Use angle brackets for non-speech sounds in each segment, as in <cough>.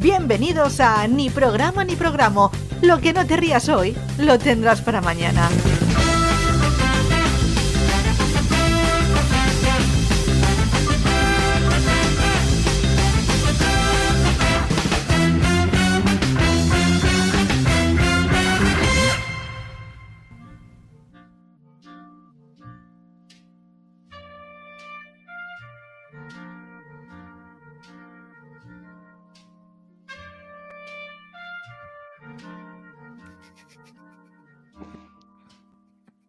Bienvenidos a Ni programa ni programa. Lo que no te rías hoy, lo tendrás para mañana.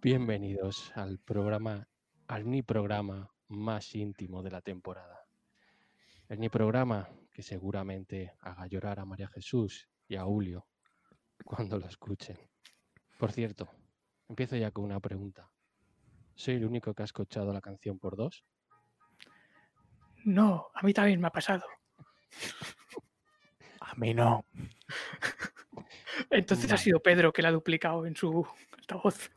Bienvenidos al programa, al ni programa más íntimo de la temporada. El ni programa que seguramente haga llorar a María Jesús y a Julio cuando lo escuchen. Por cierto, empiezo ya con una pregunta. ¿Soy el único que ha escuchado la canción por dos? No, a mí también me ha pasado. <laughs> A mí no. Entonces ha sido Pedro que la ha duplicado en su altavoz.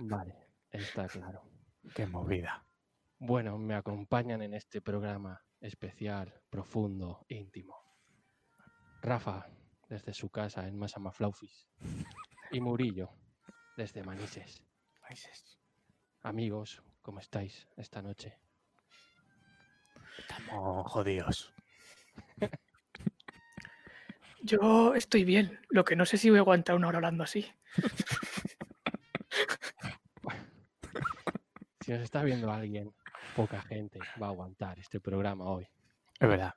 Vale, está claro. Qué movida. Bueno, me acompañan en este programa especial, profundo, íntimo. Rafa, desde su casa en Masamaflaufis. Y Murillo, desde Manises. Amigos, ¿cómo estáis esta noche? Estamos jodidos. <laughs> Yo estoy bien, lo que no sé si voy a aguantar una hora hablando así. <laughs> Si nos está viendo alguien, poca gente va a aguantar este programa hoy. Es verdad.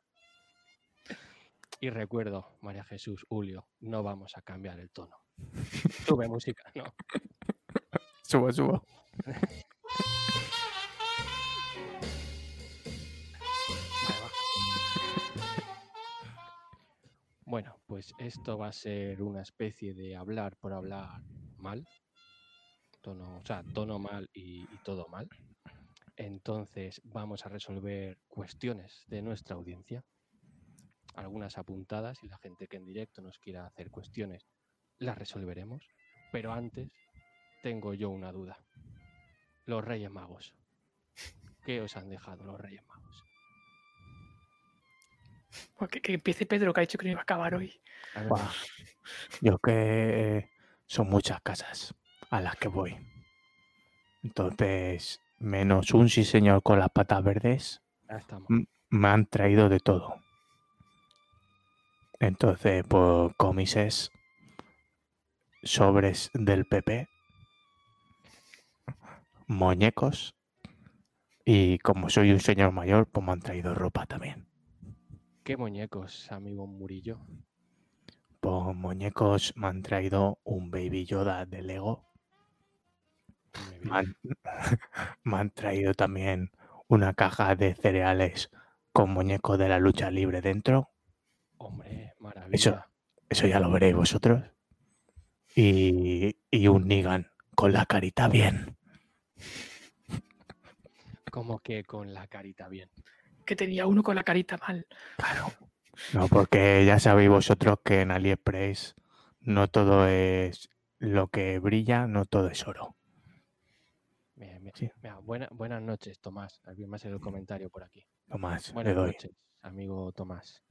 Y recuerdo, María Jesús, Julio, no vamos a cambiar el tono. Sube música, ¿no? <laughs> Subo, subo. Bueno, pues esto va a ser una especie de hablar por hablar mal. Tono, o sea, tono mal y, y todo mal. Entonces vamos a resolver cuestiones de nuestra audiencia. Algunas apuntadas y la gente que en directo nos quiera hacer cuestiones las resolveremos. Pero antes tengo yo una duda. Los Reyes Magos. ¿Qué os han dejado los Reyes Magos? Que empiece Pedro que ha dicho que no iba a acabar hoy. Yo que son muchas casas a las que voy. Entonces, menos un sí señor con las patas verdes, me han traído de todo. Entonces, pues comises, sobres del PP, muñecos y como soy un señor mayor, pues me han traído ropa también. ¿Qué muñecos, amigo Murillo? Pues muñecos me han traído un Baby Yoda de Lego. Me han, <laughs> me han traído también una caja de cereales con muñecos de la lucha libre dentro. Hombre, maravilla. Eso ya lo veréis vosotros. Y, y un Nigan con la carita bien. Como que con la carita bien. Que tenía uno con la carita mal. Claro. No, porque ya sabéis vosotros que en AliExpress no todo es lo que brilla, no todo es oro. Bien, bien. Sí. Mira, buena- buenas noches, Tomás. Alguien más en el comentario por aquí. Tomás, le Buenas doy. noches, amigo Tomás.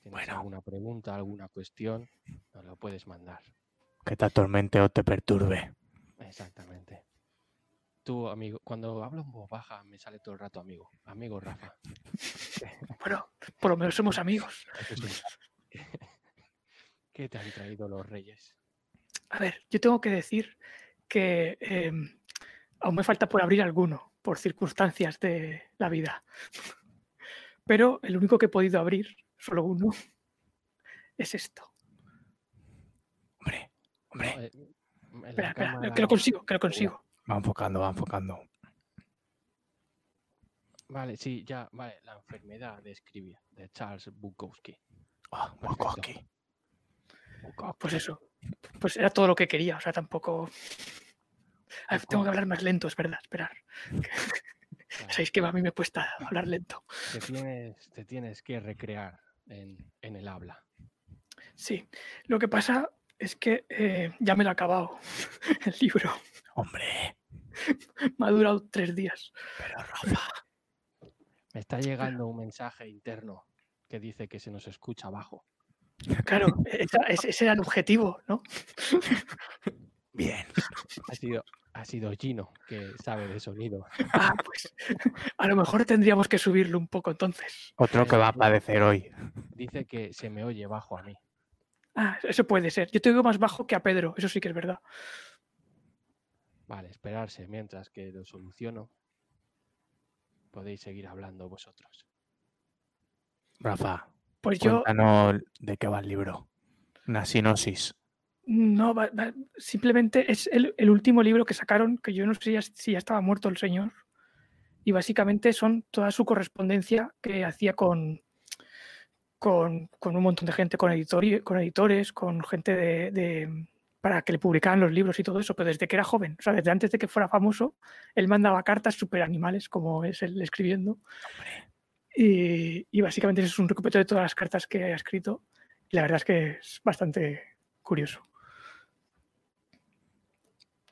¿Tienes Bueno. alguna pregunta, alguna cuestión? Nos lo puedes mandar. Que te atormente o te perturbe. Exactamente. Tú, amigo, cuando hablo en voz baja me sale todo el rato amigo. Amigo Rafa. <laughs> Bueno, por lo menos somos amigos. <laughs> ¿Qué te han traído los reyes? A ver, yo tengo que decir que em, aún me falta por abrir alguno, por circunstancias de la vida. Pero el único que he podido abrir, solo uno, es esto. Hombre, hombre. eh, Espera, espera, cámara- que lo consigo, que lo consigo. Va enfocando, va enfocando. Vale, sí, ya, vale. La enfermedad de escribir, de Charles Bukowski. Ah, Perfecto. Bukowski. Pues eso, pues era todo lo que quería, o sea, tampoco... Tengo que hablar más lento, es verdad, esperar. <laughs> Claro, Sabéis que a mí me cuesta hablar lento. te, tienes, te tienes que recrear en, en el habla. Sí, lo que pasa es que eh, ya me lo he acabado, <laughs> el libro. Hombre, <laughs> Me ha durado tres días. pero Rafa. Me está llegando un mensaje interno que dice que se nos escucha bajo. Claro, ese era el objetivo, ¿no? Bien. Ha sido, ha sido Gino, que sabe de sonido. Ah, pues <laughs> a lo mejor tendríamos que subirlo un poco entonces. Otro que va a padecer hoy. Dice que se me oye bajo a mí. Ah, eso puede ser. Yo te oigo más bajo que a Pedro, eso sí que es verdad. Vale, esperarse mientras que lo soluciono. Podéis seguir hablando vosotros. Rafa, Pues yo cuéntanos de qué va el libro. Una sinosis. No, va- va- simplemente es el, último libro que sacaron, que yo no sé ya si ya estaba muerto el señor. Y básicamente son toda su correspondencia que hacía con, con, con un montón de gente, con, editori- con editores, con gente de, para que le publicaran los libros y todo eso, pero desde que era joven, o sea, desde antes de que fuera famoso, él mandaba cartas super animales, como es él escribiendo. Y, y básicamente es un recopilatorio de todas las cartas que ha escrito. Y la verdad es que es bastante curioso.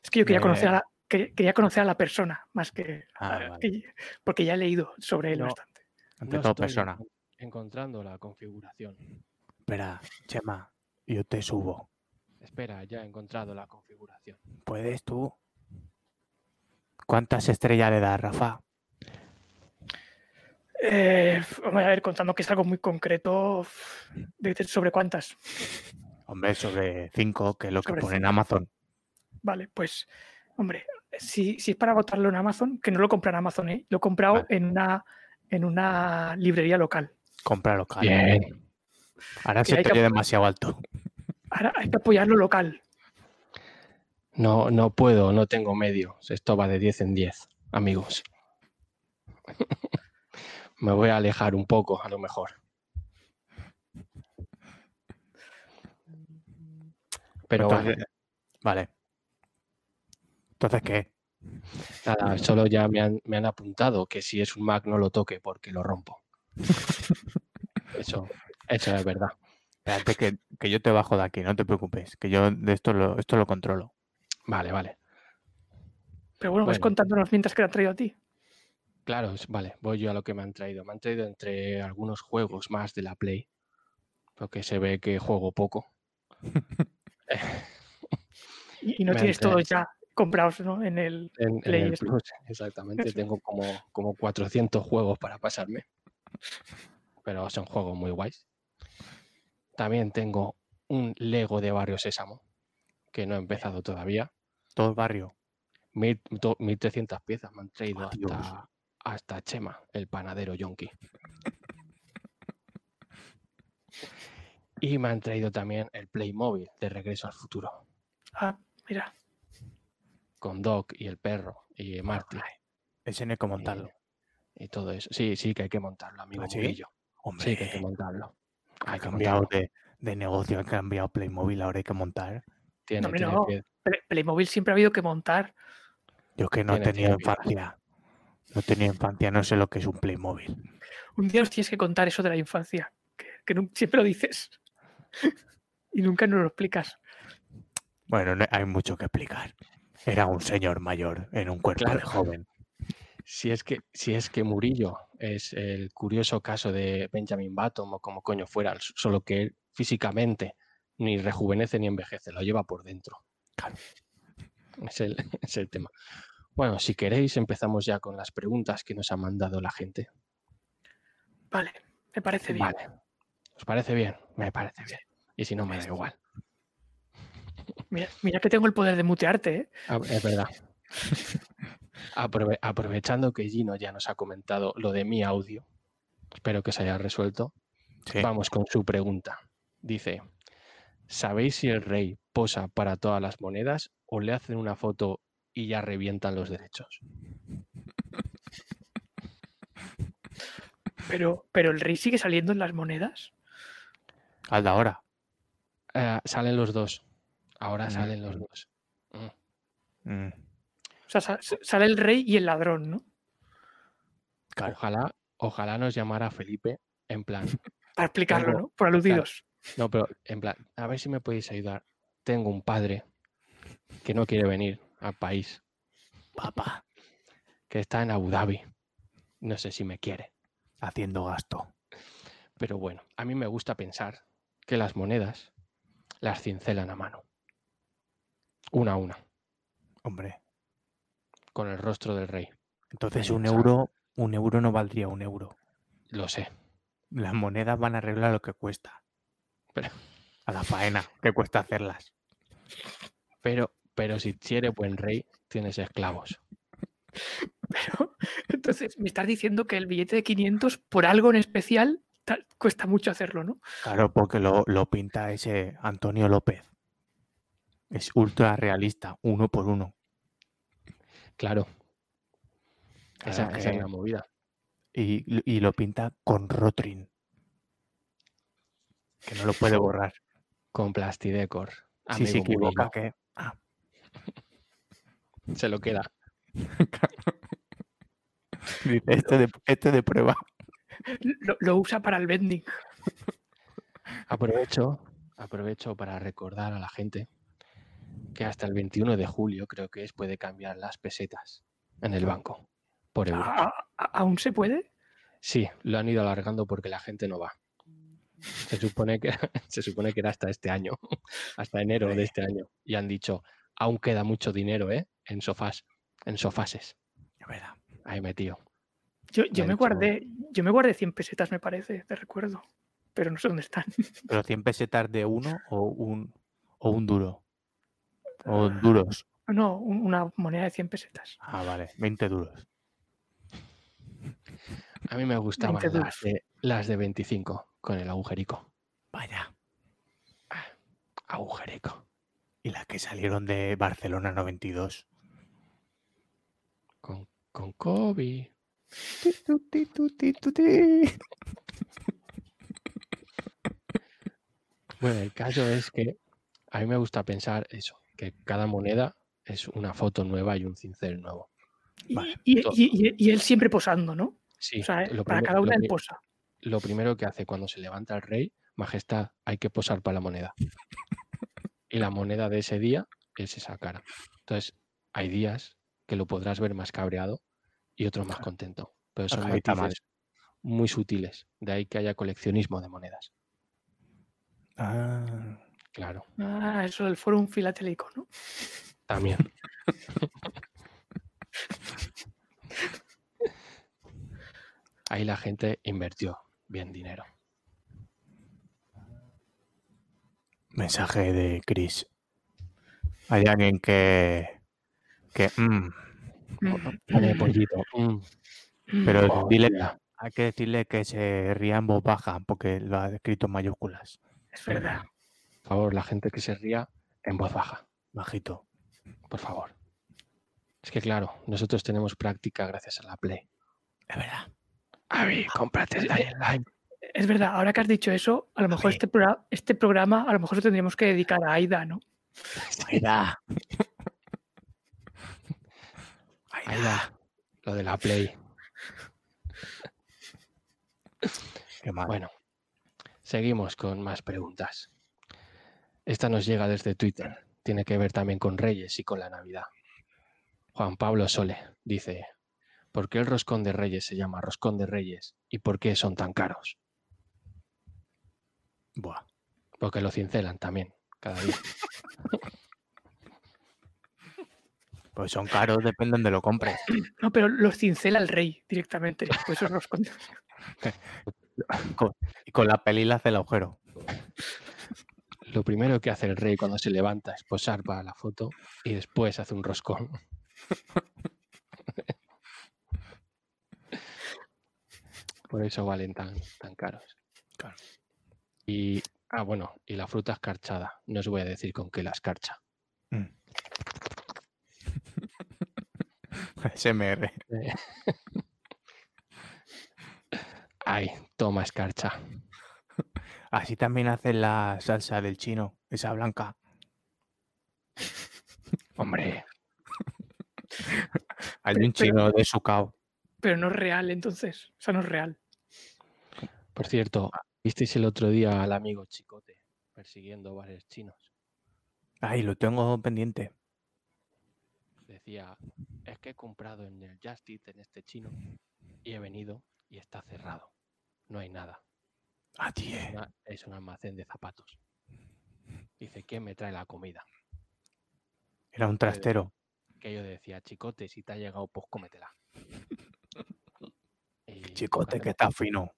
Es que yo quería conocer a la, que- quería conocer a la persona más que, Ah, a- vale. que- porque ya he leído sobre él No. bastante. Ante No todo estoy persona. encon- encontrando la configuración. Espera, Chema, yo te subo. Espera, ya he encontrado la configuración. ¿Puedes tú? ¿Cuántas estrellas le das, Rafa? Eh, vamos a ver, contando que es algo muy concreto, ¿sobre cuántas? Hombre, sobre 5, que es lo que Sobre pone en cinco. Amazon. Vale, pues, hombre, si, si es para votarlo en Amazon, que no lo compré en Amazon, ¿eh? lo he comprado Vale. en, una, en una librería local. Compra local. Bien. Ahora Que se te que- demasiado alto. Ahora hay que apoyar lo local. No, no puedo, no tengo medios. Esto va de 10 en 10, amigos. <laughs> Me voy a alejar un poco, a lo mejor. Pero bueno, Entonces- Vale. Entonces, ¿qué? nada, solo ya me han, me han apuntado que si es un Mac no lo toque porque lo rompo. <laughs> Eso, eso es verdad. Espérate que, que yo te bajo de aquí, no te preocupes. Que yo de esto lo, esto lo controlo. Vale, vale. Pero bueno, vas Bueno. contándonos mientras que te han traído a ti. Claro, vale, voy yo a lo que me han traído. Me han traído entre algunos juegos más de la Play, porque se ve que juego poco. <laughs> <laughs> Y, y no Me tienes todos ya comprados ¿no? en el... En, en Play el. Plus, exactamente. Tengo como, como 400 juegos para pasarme. Pero son juegos muy guays. También tengo un Lego de Barrio Sésamo, que no he empezado todavía. Todo el barrio. Mil- do- 1300 piezas me han traído hasta, hasta Chema, el panadero yonki. <laughs> Y me han traído también el Playmobil de Regreso al Futuro, Ah, mira, con Doc y el perro y Marty. Ese no hay que montarlo. Y, y todo eso. Sí, sí que hay que montarlo, amigo ¿Ah, sí? Hombre, Sí que hay que montarlo. ha Hay que cambiado montarlo. de, de negocio, ha cambiado Playmobil, ahora hay que montar. Tiene, hombre, tiene no. Play- Playmobil siempre ha habido que montar. Yo que no he Tiene- tenido tiene pinta. infancia. No he tenido infancia, no sé lo que es un Playmobil. Un día nos tienes que contar eso de la infancia, que, siempre lo dices <laughs> y nunca nos lo explicas. Bueno, no hay mucho que explicar. Era un señor mayor en un cuerpo de joven. Si es que, si es que Murillo es el curioso caso de Benjamin Button o como coño fuera, solo que él físicamente ni rejuvenece ni envejece, lo lleva por dentro. Claro. Es el, <laughs> es el tema. Bueno, si queréis, empezamos ya con las preguntas que nos ha mandado la gente. Vale, me parece bien. Vale. ¿Os parece bien? Me parece bien. Y si no, me da igual. Mira, mira que tengo el poder de mutearte, ¿eh? Ah, Es verdad. <laughs> Aprove- aprovechando que Gino ya nos ha comentado lo de mi audio, espero que se haya resuelto. Sí. Vamos con su pregunta. Dice, ¿sabéis si el rey posa para todas las monedas o le hacen una foto y ya revientan los derechos? Pero, pero el rey sigue saliendo en las monedas. Al de ahora. Eh, salen los dos. Ahora Mm. salen los dos. Mm, O sea, sa- sa- sale el rey y el ladrón, ¿no? claro. Ojalá, ojalá nos llamara Felipe en plan, <laughs> Para explicarlo, Tengo- ¿no? Por aludidos. no, pero en plan, a ver si me podéis ayudar. Tengo un padre que no quiere venir al país, Papá, que está en Abu Dhabi. No sé si me quiere. haciendo gasto. Pero bueno, a mí me gusta pensar que las monedas las cincelan a mano. Una a una, Hombre, con el rostro del rey. entonces un euro, un euro no valdría un euro. Lo sé. Las monedas van a arreglar lo que cuesta. Pero- A la faena que cuesta hacerlas. Pero, pero si eres buen rey, tienes esclavos. <laughs> Pero, entonces, me estás diciendo que el billete de 500, por algo en especial, ta- cuesta mucho hacerlo, ¿no? Claro, porque lo, lo pinta ese Antonio López. Es ultra realista, uno por uno. Claro. Esa, es la movida. y, y lo pinta con Rotring. Que no lo puede borrar. Con Plastidecor. Si se equivoca, que. Ah, Se lo queda. <laughs> dice, este de, este de prueba. Lo, lo usa para el vending. Aprovecho, aprovecho para recordar a la gente que hasta el 21 de julio, creo que es, puede cambiar las pesetas en el banco por euros. ¿A- a- ¿Aún se puede? Sí, lo han ido alargando porque la gente no va. <laughs> Se supone que, <laughs> se supone que era hasta este año, <laughs> hasta enero de este año. Y han dicho, aún queda mucho dinero, ¿eh? En sofás, en sofases. Es verdad. Ahí metido. Yo, yo me hecho- guardé, yo me guardé 100 pesetas, me parece, de recuerdo. Pero no sé dónde están. Pero 100 pesetas de uno o un, o un duro. O duros. No, un- una moneda de 100 pesetas. Ah, vale. 20 duros. A mí me gustaban 20 las de, las de 25 con el agujerico. Vaya. Agujerico. Y las que salieron de Barcelona 92. Con, con Kobe. Bueno, el caso es que a mí me gusta pensar eso, que cada moneda es una foto nueva y un cincel nuevo. Y, Vale, y- y- y- y él siempre posando, ¿no? Sí, O sea, lo, para cada una él posa. lo primero que hace cuando se levanta el rey, Majestad, hay que posar para la moneda. <laughs> Y la moneda de ese día es esa cara. Entonces, hay días que lo podrás ver más cabreado y otros más contento. Pero son matices muy sutiles. De ahí que haya coleccionismo de monedas. Ah, Claro, Ah, eso del Forum Filatélico, ¿no? también. Ahí la gente invirtió bien dinero. mensaje de Chris. Hay alguien que. que. mm, Pone pollito. mm, pero oh, dile, hay que decirle que se ría en voz baja porque lo ha escrito en mayúsculas. Es verdad. Favor, la gente que se ría en voz baja, Bajito. por favor. Es que claro, nosotros tenemos práctica gracias a la Play. Es verdad. Avi, cómprate el Lime. Es verdad, ahora que has dicho eso, a lo mejor este, progra- este programa, a lo mejor lo tendríamos que dedicar a Aida, ¿no? Aida. Va, lo de la Play. Qué mal. Bueno, seguimos con más preguntas. Esta nos llega desde Twitter. Tiene que ver también con Reyes y con la Navidad. Juan Pablo Sole dice, ¿por qué el roscón de Reyes se llama roscón de Reyes y por qué son tan caros? Buah. Porque lo cincelan también cada día. Pues son caros, dependen de lo compres. <coughs> No, pero los cincela el rey directamente. Pues <laughs> con- Y con la peli le hace el agujero. Lo primero que hace el rey cuando se levanta es posar para la foto y después hace un roscón. <laughs> Por eso valen tan, tan caros. Claro. Y, ah, bueno, y la fruta escarchada. No os voy a decir con qué la escarcha. Mm. <laughs> SMR. <laughs> Ay, toma escarcha. Así también hacen la salsa del chino, esa blanca. Hombre, <laughs> Hay Pero- un chino de sucao. Pero no es real, entonces. O sea, no es real. por cierto, ¿visteis el otro día al amigo Chicote persiguiendo bares chinos? Ay, lo tengo pendiente. Decía, es que he comprado en el Just Eat en este chino y he venido y está cerrado. No hay nada. Eh. una- es un almacén de zapatos. Dice, ¿quién me trae la comida? Era un trastero. Que yo decía, chicote, si te ha llegado, pues cómetela. <laughs> Y Chicote, que está fino.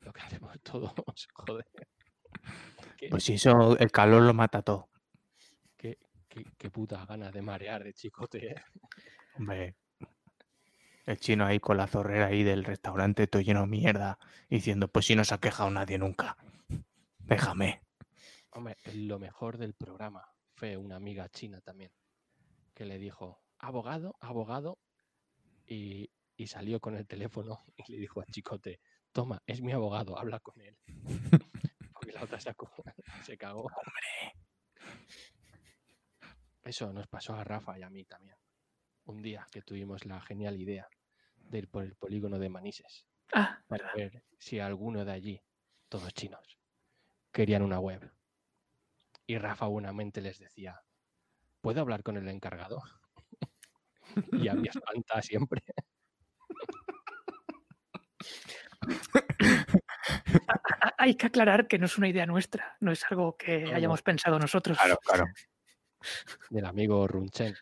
Lo que hacemos todos, <laughs> joder. Qué, Pues si eso, el calor lo mata todo. qué, qué- qué putas ganas de marear de chicote, ¿eh? Hombre, el chino ahí con la zorrera ahí del restaurante todo lleno de mierda, diciendo, pues si no se ha quejado nadie nunca. Déjame. Hombre, lo mejor del programa fue una amiga china también, que le dijo, abogado, abogado, y, y salió con el teléfono <laughs> y le dijo a Chicote, toma, es mi abogado, habla con él. <laughs> Porque la otra se, se cagó. Eso nos pasó a Rafa y a mí también. Un día que tuvimos la genial idea de ir por el polígono de Manises Ah, para verdad. ver si alguno de allí, todos chinos, querían una web. Y Rafa buenamente les decía, ¿puedo hablar con el encargado? <laughs> y había espanta siempre. <laughs> Hay que aclarar que no es una idea nuestra, no es algo que No, hayamos pensado nosotros. Claro, claro. Del amigo Runchen.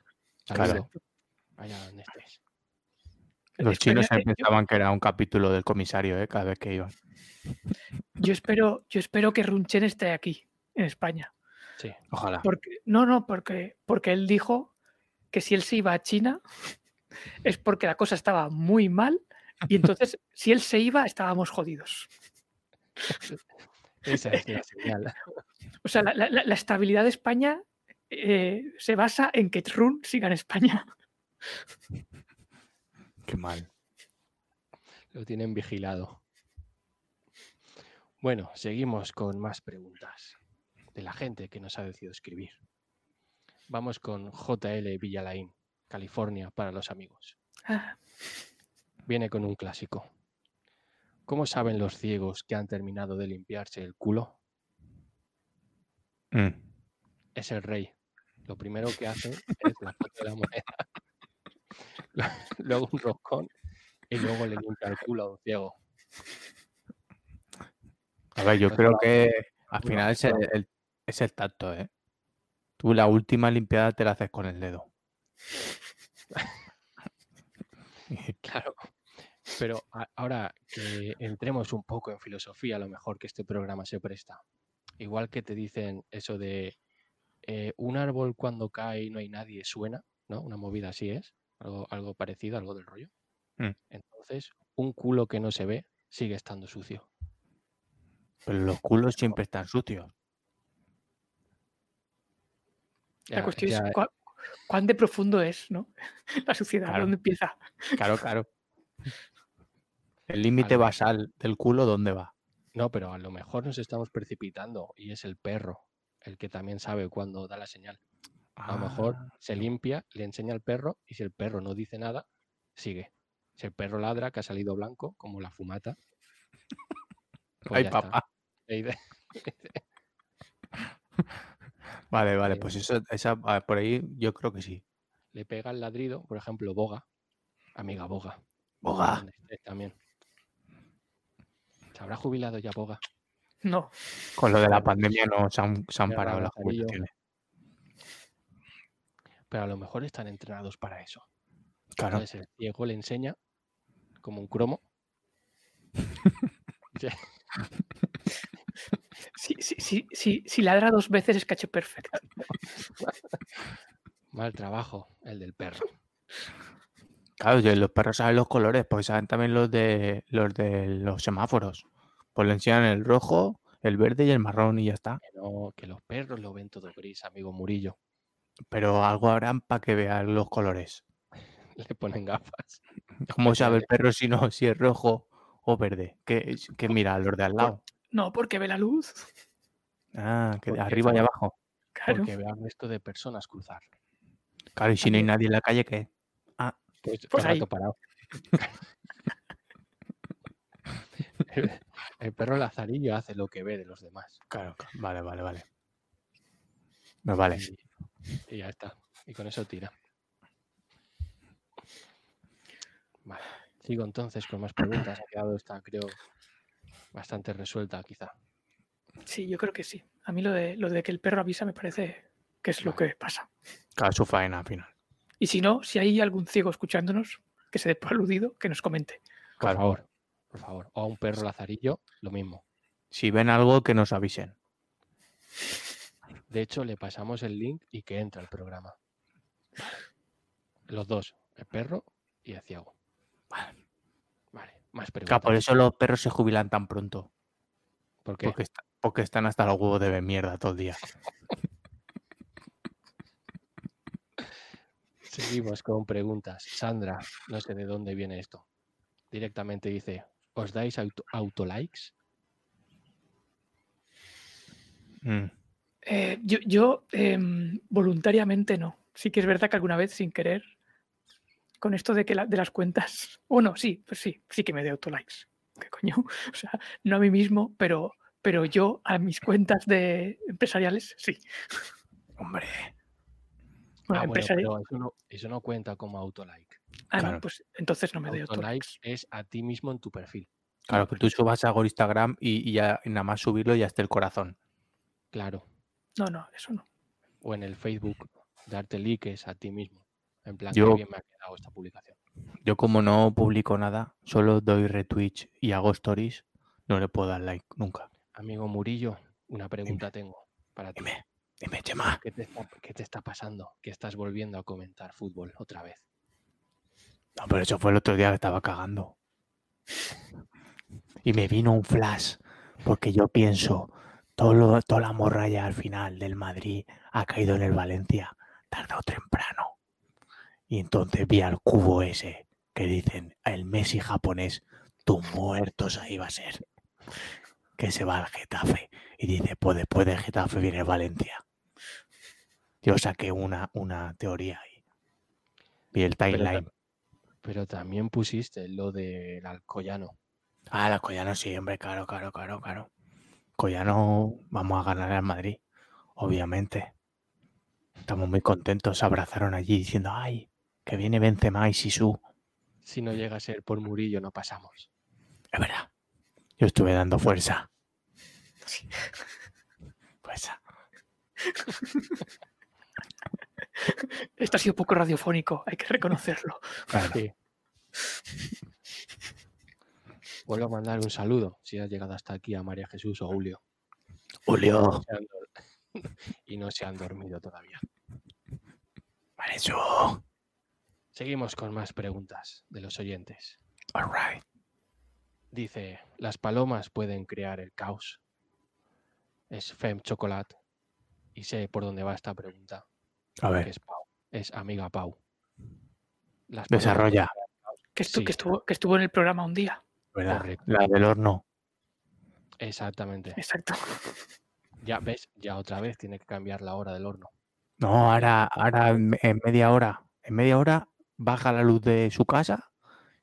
Claro. Saludo. Allá donde estés. Los chinos se pensaban que era un capítulo del comisario, ¿eh? Cada vez que iban. Yo espero, yo espero que Runchen esté aquí, en España. Sí. Ojalá. Porque, no, no, porque, porque él dijo que si él se iba a China es porque la cosa estaba muy mal y entonces <laughs> si él se iba estábamos jodidos. <laughs> Esa es la señal. O sea, la, la- la estabilidad de España eh, se basa en que Run siga en España. Qué mal. Lo tienen vigilado. Bueno, seguimos con más preguntas de la gente que nos ha decidido escribir. Vamos con JL Villalain, California, para los amigos. Ah, Viene con un clásico. ¿Cómo saben los ciegos que han terminado de limpiarse el culo? Mm. Es el rey. Lo primero que hace es la foto de la moneda. <laughs> luego un roscón y luego le limpia el culo a un ciego. A ver, yo Pues creo que al final es el, es tacto, ¿eh? Tú la última limpiada te la haces con el dedo. <laughs> Claro. Pero ahora que entremos un poco en filosofía, a lo mejor que este programa se presta. Igual que te dicen eso de eh, un árbol cuando cae y no hay nadie suena, ¿no? Una movida así es, algo, algo parecido, algo del rollo. Mm. Entonces, un culo que no se ve sigue estando sucio. Pero los culos siempre están sucios. la cuestión ya- es cuán de profundo es, ¿no? <laughs> La suciedad, Claro. ¿dónde empieza? Claro, claro. El límite basal del culo, ¿dónde va? No, pero a lo mejor nos estamos precipitando y es el perro el que también sabe cuándo da la señal. A lo mejor Ah, se limpia, le enseña al perro y si el perro no dice nada, sigue. Si el perro ladra, que ha salido blanco, como la fumata. pues Ay, papá. <laughs> Vale, vale, Eh, pues eso, esa, ah, por ahí yo creo que sí. Le pega el ladrido, por ejemplo, Boga, amiga Boga. Boga. también. ¿Se habrá jubilado ya Boga? No, Con lo de la pandemia no se han, se han Mira, parado las jubilaciones. Pero a lo mejor están entrenados para eso. Claro. Entonces el ciego le enseña como un cromo. <laughs> Sí, si, si, si, si, si ladra dos veces es caché perfecto. <laughs> Mal trabajo el del perro. Claro, los perros saben los colores, porque saben también los de los de los semáforos. Pues le enseñan el rojo, el verde y el marrón y ya está. Que, no, que los perros lo ven todo gris, amigo Murillo. Pero algo habrán para que vean los colores. <laughs> Le ponen gafas. <laughs> ¿Cómo sabe el <laughs> perro si no, si es rojo o verde? Que, que mira, los de al lado. No, porque ve la luz. Ah, que de Porque arriba y abajo. Claro. Porque ve al resto de personas cruzar. Claro, y si no hay nadie en la calle, ¿qué? Pues, Pues el ahí. parado. el, el perro lazarillo hace lo que ve de los demás. Claro, claro. vale, vale, vale. Me vale. Y, y ya está. Y con eso tira. Vale. Sigo entonces con más preguntas. <clears throat> Ha quedado esta, creo, bastante resuelta, quizá. Sí, yo creo que sí. A mí lo de, lo de que el perro avisa me parece que es lo que pasa. Cada su faena al final. Y si no, si hay algún ciego escuchándonos que se dé por aludido, que nos comente. Por Claro. favor, por favor. O a un perro lazarillo, lo mismo. Si ven algo, que nos avisen. De hecho, le pasamos el link y que entra al programa. Los dos, el perro y el ciego. Vale. Vale, más Claro, preguntas. por eso los perros se jubilan tan pronto. ¿Por qué? Porque, está- porque están hasta los huevos de mierda todo el día. <laughs> Seguimos con preguntas. Sandra, no sé de dónde viene esto. Directamente dice, ¿os dais auto, autolikes? Mm. Eh, yo yo, em, voluntariamente no. Sí que es verdad que alguna vez sin querer, con esto de que la- de las cuentas. <laughs> Bueno, sí, pues sí, sí que me doy autolikes. ¿Qué coño? <laughs> O sea, no a mí mismo, pero, pero yo a mis cuentas de empresariales, sí. Hombre, Bueno, Ah, bueno, pero eso no, eso no cuenta como autolike. Ah, no, pues entonces no me doy Autolike autolikes. es a ti mismo en tu perfil. claro que tú subas algo a Instagram y, y ya nada más subirlo ya esté el corazón. Claro. No, no, eso no. O en el Facebook, darte likes a ti mismo. En plan, Yo- bien me ha quedado esta publicación. Yo como no publico nada, solo doy retweets y hago stories, no le puedo dar like nunca. Amigo Murillo, una pregunta tengo para ti. Dime, dime, Chema. ¿Qué te, está, qué te está pasando? Que estás volviendo a comentar fútbol otra vez. No, pero eso fue el otro día que estaba cagando. Y me vino un flash, porque yo pienso, todo lo- toda la morralla al final del Madrid ha caído en el Valencia, tarde o temprano. Y entonces vi al cubo ese que dicen, el Messi japonés, tus muertos ahí va a ser. Que se va al Getafe. Y dice, pues después del Getafe viene el Valencia. Yo saqué una, una teoría ahí. Vi el Pero, timeline. tam- pero también pusiste lo del Alcoyano. Ah, la Collano sí, hombre, claro, claro, claro, claro. Collano, vamos a ganar al Madrid, obviamente. Estamos muy contentos, se abrazaron allí diciendo, ay, que viene Benzema y Sisu. Si no llega a ser por Murillo, no pasamos. Es verdad, yo estuve dando fuerza. Fuerza. Esto ha sido poco radiofónico, hay que reconocerlo. Claro. Sí. Vuelvo a mandar un saludo, si has llegado hasta aquí, a María Jesús o Julio. Julio, <laughs> y no se han dormido todavía. Marecho. Seguimos con más preguntas de los oyentes. All right. Dice, las palomas pueden crear el caos. Es Fem Chocolate. Y sé por dónde va esta pregunta, A ver, es Pau. Es amiga Pau. Las palomas desarrolla. Que, estu- Sí. que, estuvo, que estuvo en el programa un día. ¿Verdad? Correcto. La del horno. Exactamente. Exacto. Ya ves, ya otra vez tiene que cambiar la hora del horno. No, ahora, ahora en me- en media hora, en media hora baja la luz de su casa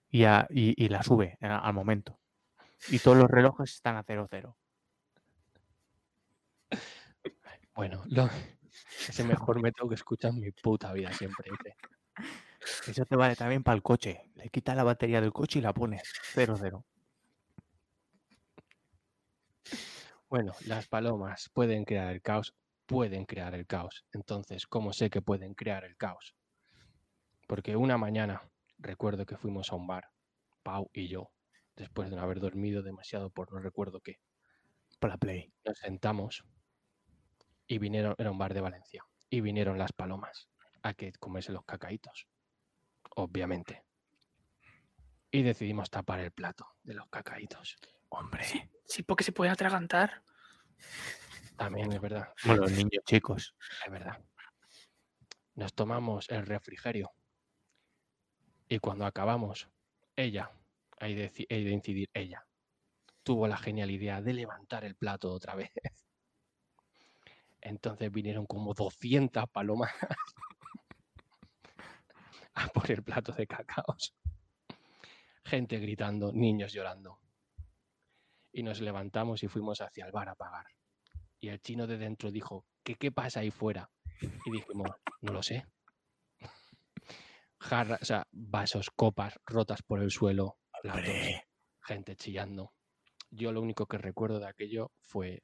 y, a- y- y la sube a- al momento. Y todos los relojes están a 00. Bueno, lo, ese mejor método que escuchas en mi puta vida siempre. dice. Eso te vale también para el coche. Le quitas la batería del coche y la pones 00. Bueno, las palomas pueden crear el caos, pueden crear el caos. Entonces, ¿cómo sé que pueden crear el caos? Porque una mañana recuerdo que fuimos a un bar, Pau y yo, después de no haber dormido demasiado por no recuerdo qué. Para la Play. Nos sentamos y vinieron, era un bar de Valencia, y vinieron las palomas a que comerse los cacaitos, obviamente. Y decidimos tapar el plato de los cacaitos. Hombre. Sí, porque se puede atragantar. También es verdad. Como los niños chicos. Es verdad. Nos tomamos el refrigerio. Y cuando acabamos, ella, hay de, hay de incidir ella, tuvo la genial idea de levantar el plato otra vez. <laughs> Entonces vinieron como 200 palomas <laughs> a por el plato de cacaos. Gente gritando, niños llorando. Y nos levantamos y fuimos hacia el bar a pagar. Y el chino de dentro dijo, ¿qué, qué pasa ahí fuera? Y dijimos, no lo sé. Jarras, o sea, vasos, copas rotas por el suelo, platos, gente chillando. yo lo único que recuerdo de aquello fue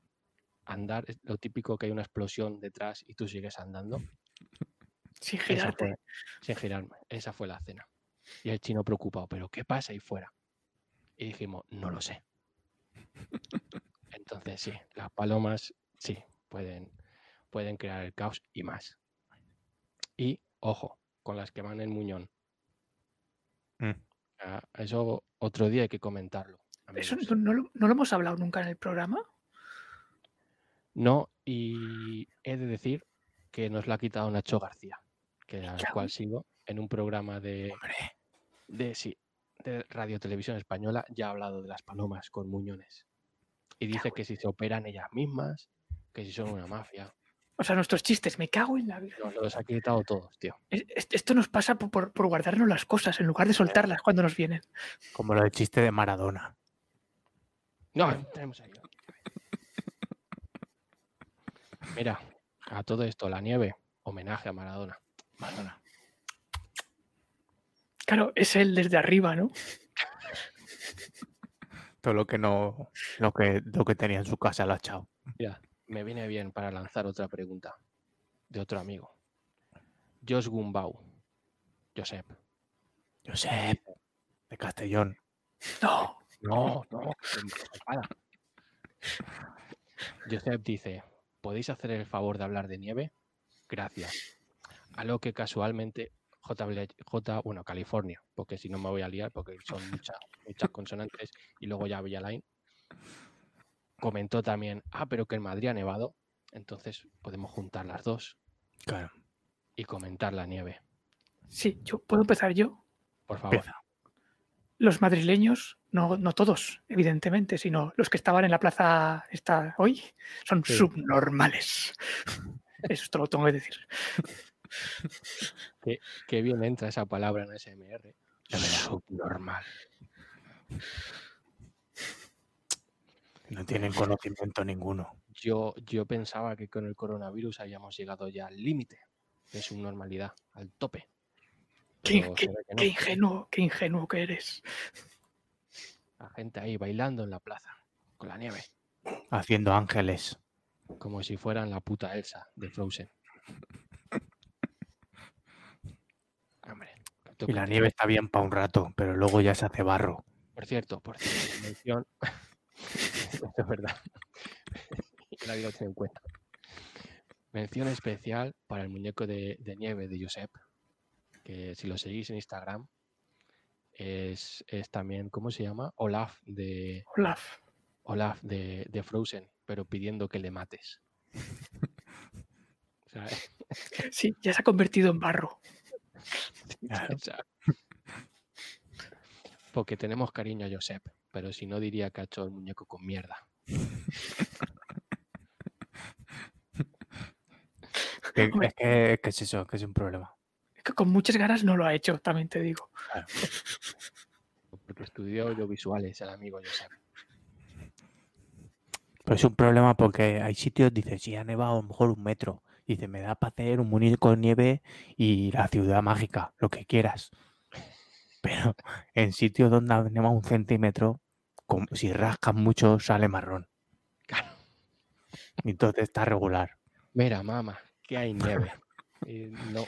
andar, lo típico que hay una explosión detrás y tú sigues andando. Sin girarte. fue, sin girarme. Esa fue la cena. Y el chino preocupado, ¿pero qué pasa ahí fuera? Y dijimos, no lo sé. Entonces sí, las palomas sí, pueden, pueden crear el caos y más. Y, ojo, con las que van en Muñón. Mm. Ah, Eso otro día hay que comentarlo. Eso no, no lo, no lo hemos hablado nunca en el programa. No, y he de decir que nos la ha quitado Nacho García, que al cual sigo en un programa de, de, sí, de Radio Televisión Española, ya ha hablado de las palomas con muñones. Y dice que si se operan ellas mismas, que si son una mafia. O sea, nuestros chistes, me cago en la vida. Nos los ha quitado todos, tío. Es- es- Esto nos pasa por, por- por guardarnos las cosas en lugar de soltarlas cuando nos vienen. como lo del chiste de Maradona. No, tenemos ahí. Mira, a todo esto, la nieve, homenaje a Maradona. Claro, es él desde arriba, ¿no? Todo lo que no, lo que, lo que tenía en su casa lo ha echado. Mira, me viene bien para lanzar otra pregunta de otro amigo. Jos Gumbau. Josep. Josep, de Castellón. No. No, no. Josep dice, ¿podéis hacer el favor de hablar de nieve? Gracias. A lo que casualmente J, J bueno, California, porque si no me voy a liar, porque son <laughs> muchas, muchas consonantes, y luego ya Villaline, comentó también, ah, pero que en Madrid ha nevado, entonces podemos juntar las dos Claro. y comentar la nieve, Sí, yo puedo empezar yo. por favor. Empieza. Los madrileños, no, no todos, evidentemente, sino los que estaban en la plaza esta hoy, son Sí. subnormales. <laughs> Eso te lo tengo que decir. <laughs> Qué bien entra esa palabra en SMR. Subnormal. No tienen conocimiento ninguno. Yo, yo pensaba que con el coronavirus habíamos llegado ya al límite de su normalidad, al tope. Pero no. qué ingenuo, qué ingenuo que eres. La gente ahí bailando en la plaza, con la nieve, Haciendo ángeles. como si fueran la puta Elsa de Frozen. Y la nieve está bien para un rato, pero luego ya se hace barro. Por cierto, por cierto, mención. <laughs> Esto es verdad. Lo tiene en cuenta. Mención especial para el muñeco de, de nieve de Josep, que si lo seguís en Instagram, es, es también, ¿cómo se llama? Olaf de, Olaf. Olaf de, de Frozen, pero pidiendo que le mates. <laughs> O sea, <laughs> Sí, ya se ha convertido en barro. <laughs> Claro. porque tenemos cariño a Josep, pero si no diría que ha hecho el muñeco con mierda. Que- es, que, que es eso, que es un problema. Es que con muchas ganas no lo ha hecho, también te digo. Porque estudió audiovisuales el amigo Josep. Pero es un problema porque hay sitios, dice, si ha nevado a lo mejor un metro. Dice, me da para hacer un muñeco de nieve y la ciudad mágica, lo que quieras. Pero <laughs> en sitios donde nevado un centímetro, como si rascas mucho, sale marrón. Claro. Entonces está regular. Mira, mamá, que hay nieve. Y <laughs> no,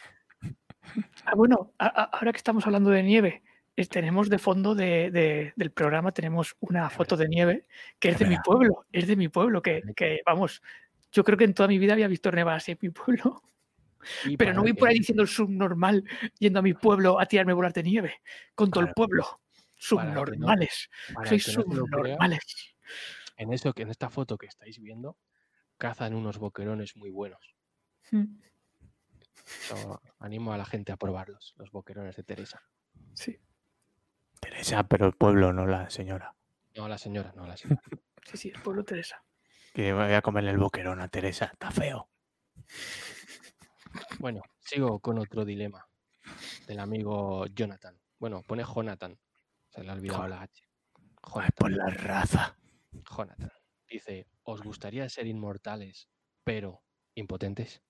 Ah, bueno, a- a- ahora que estamos hablando de nieve, eh, tenemos de fondo de- de- del programa, tenemos una foto de nieve que es de mi pueblo, es de mi pueblo, que, que, vamos, yo creo que en toda mi vida había visto nevar así en mi pueblo, y pero no voy por ahí diciendo el subnormal yendo a mi pueblo a tirarme bolas de nieve, con todo el pueblo. No- Subnormales, sois no subnormales. en eso que en esta foto que estáis viendo, cazan unos boquerones muy buenos. Mm, So, animo a la gente a probarlos, los boquerones de Teresa. Sí, Teresa, pero el pueblo, no la señora. No, la señora, no la señora. sí, sí, el pueblo Teresa. Que voy a comerle el boquerón a Teresa, está feo. Bueno, sigo con otro dilema del amigo Jonathan. Bueno, pone Jonathan. Se le ha olvidado Jon- la H. Joder, por la raza. Jonathan. Dice, ¿os gustaría ser inmortales, pero impotentes?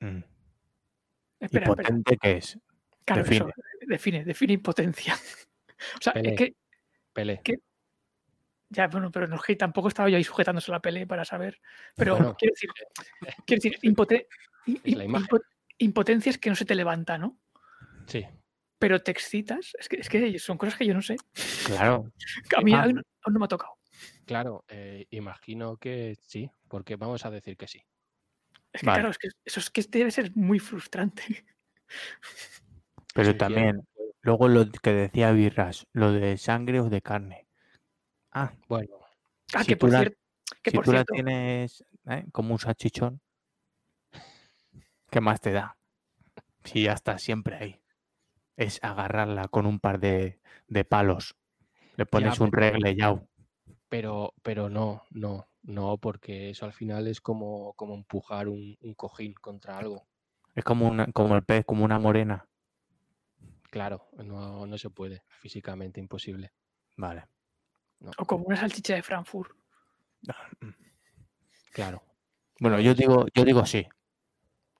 Mm. Espera, ¿Y espera, potente qué es? claro, define. eso, define, define impotencia. <laughs> O sea, Pelé. es que Pelé. ¿Qué? Ya, bueno, pero no, es que tampoco estaba yo ahí sujetándose la pele para saber. Pero Bueno, quiero decir, quiero decir <laughs> impo- impotencia es que no se te levanta, ¿no? Sí, Pero te excitas. Es que, es que son cosas que yo no sé. Claro. <laughs> A mí Ah. aún no- aún no me ha tocado. claro, eh, imagino que sí, porque vamos a decir que sí. Es que Vale. claro, es que eso es que debe ser muy frustrante. Pero también, quieres, luego lo que decía Birras, lo de sangre o de carne. Ah, Bueno, Ah, Si que por la- cierto, que si por tú la cierto, tienes ¿eh? como un salchichón, ¿qué más te da? Si ya está siempre ahí. Es agarrarla con un par de, de palos. Le pones un pero- regle yao. pero, pero no, no, no, porque eso al final es como, como empujar un, un cojín contra algo. Es como, una, como el pez, como una morena. Claro, no, no se puede, físicamente imposible. Vale. O como una salchicha de Frankfurt. <laughs> Claro, Bueno, yo digo, yo digo sí.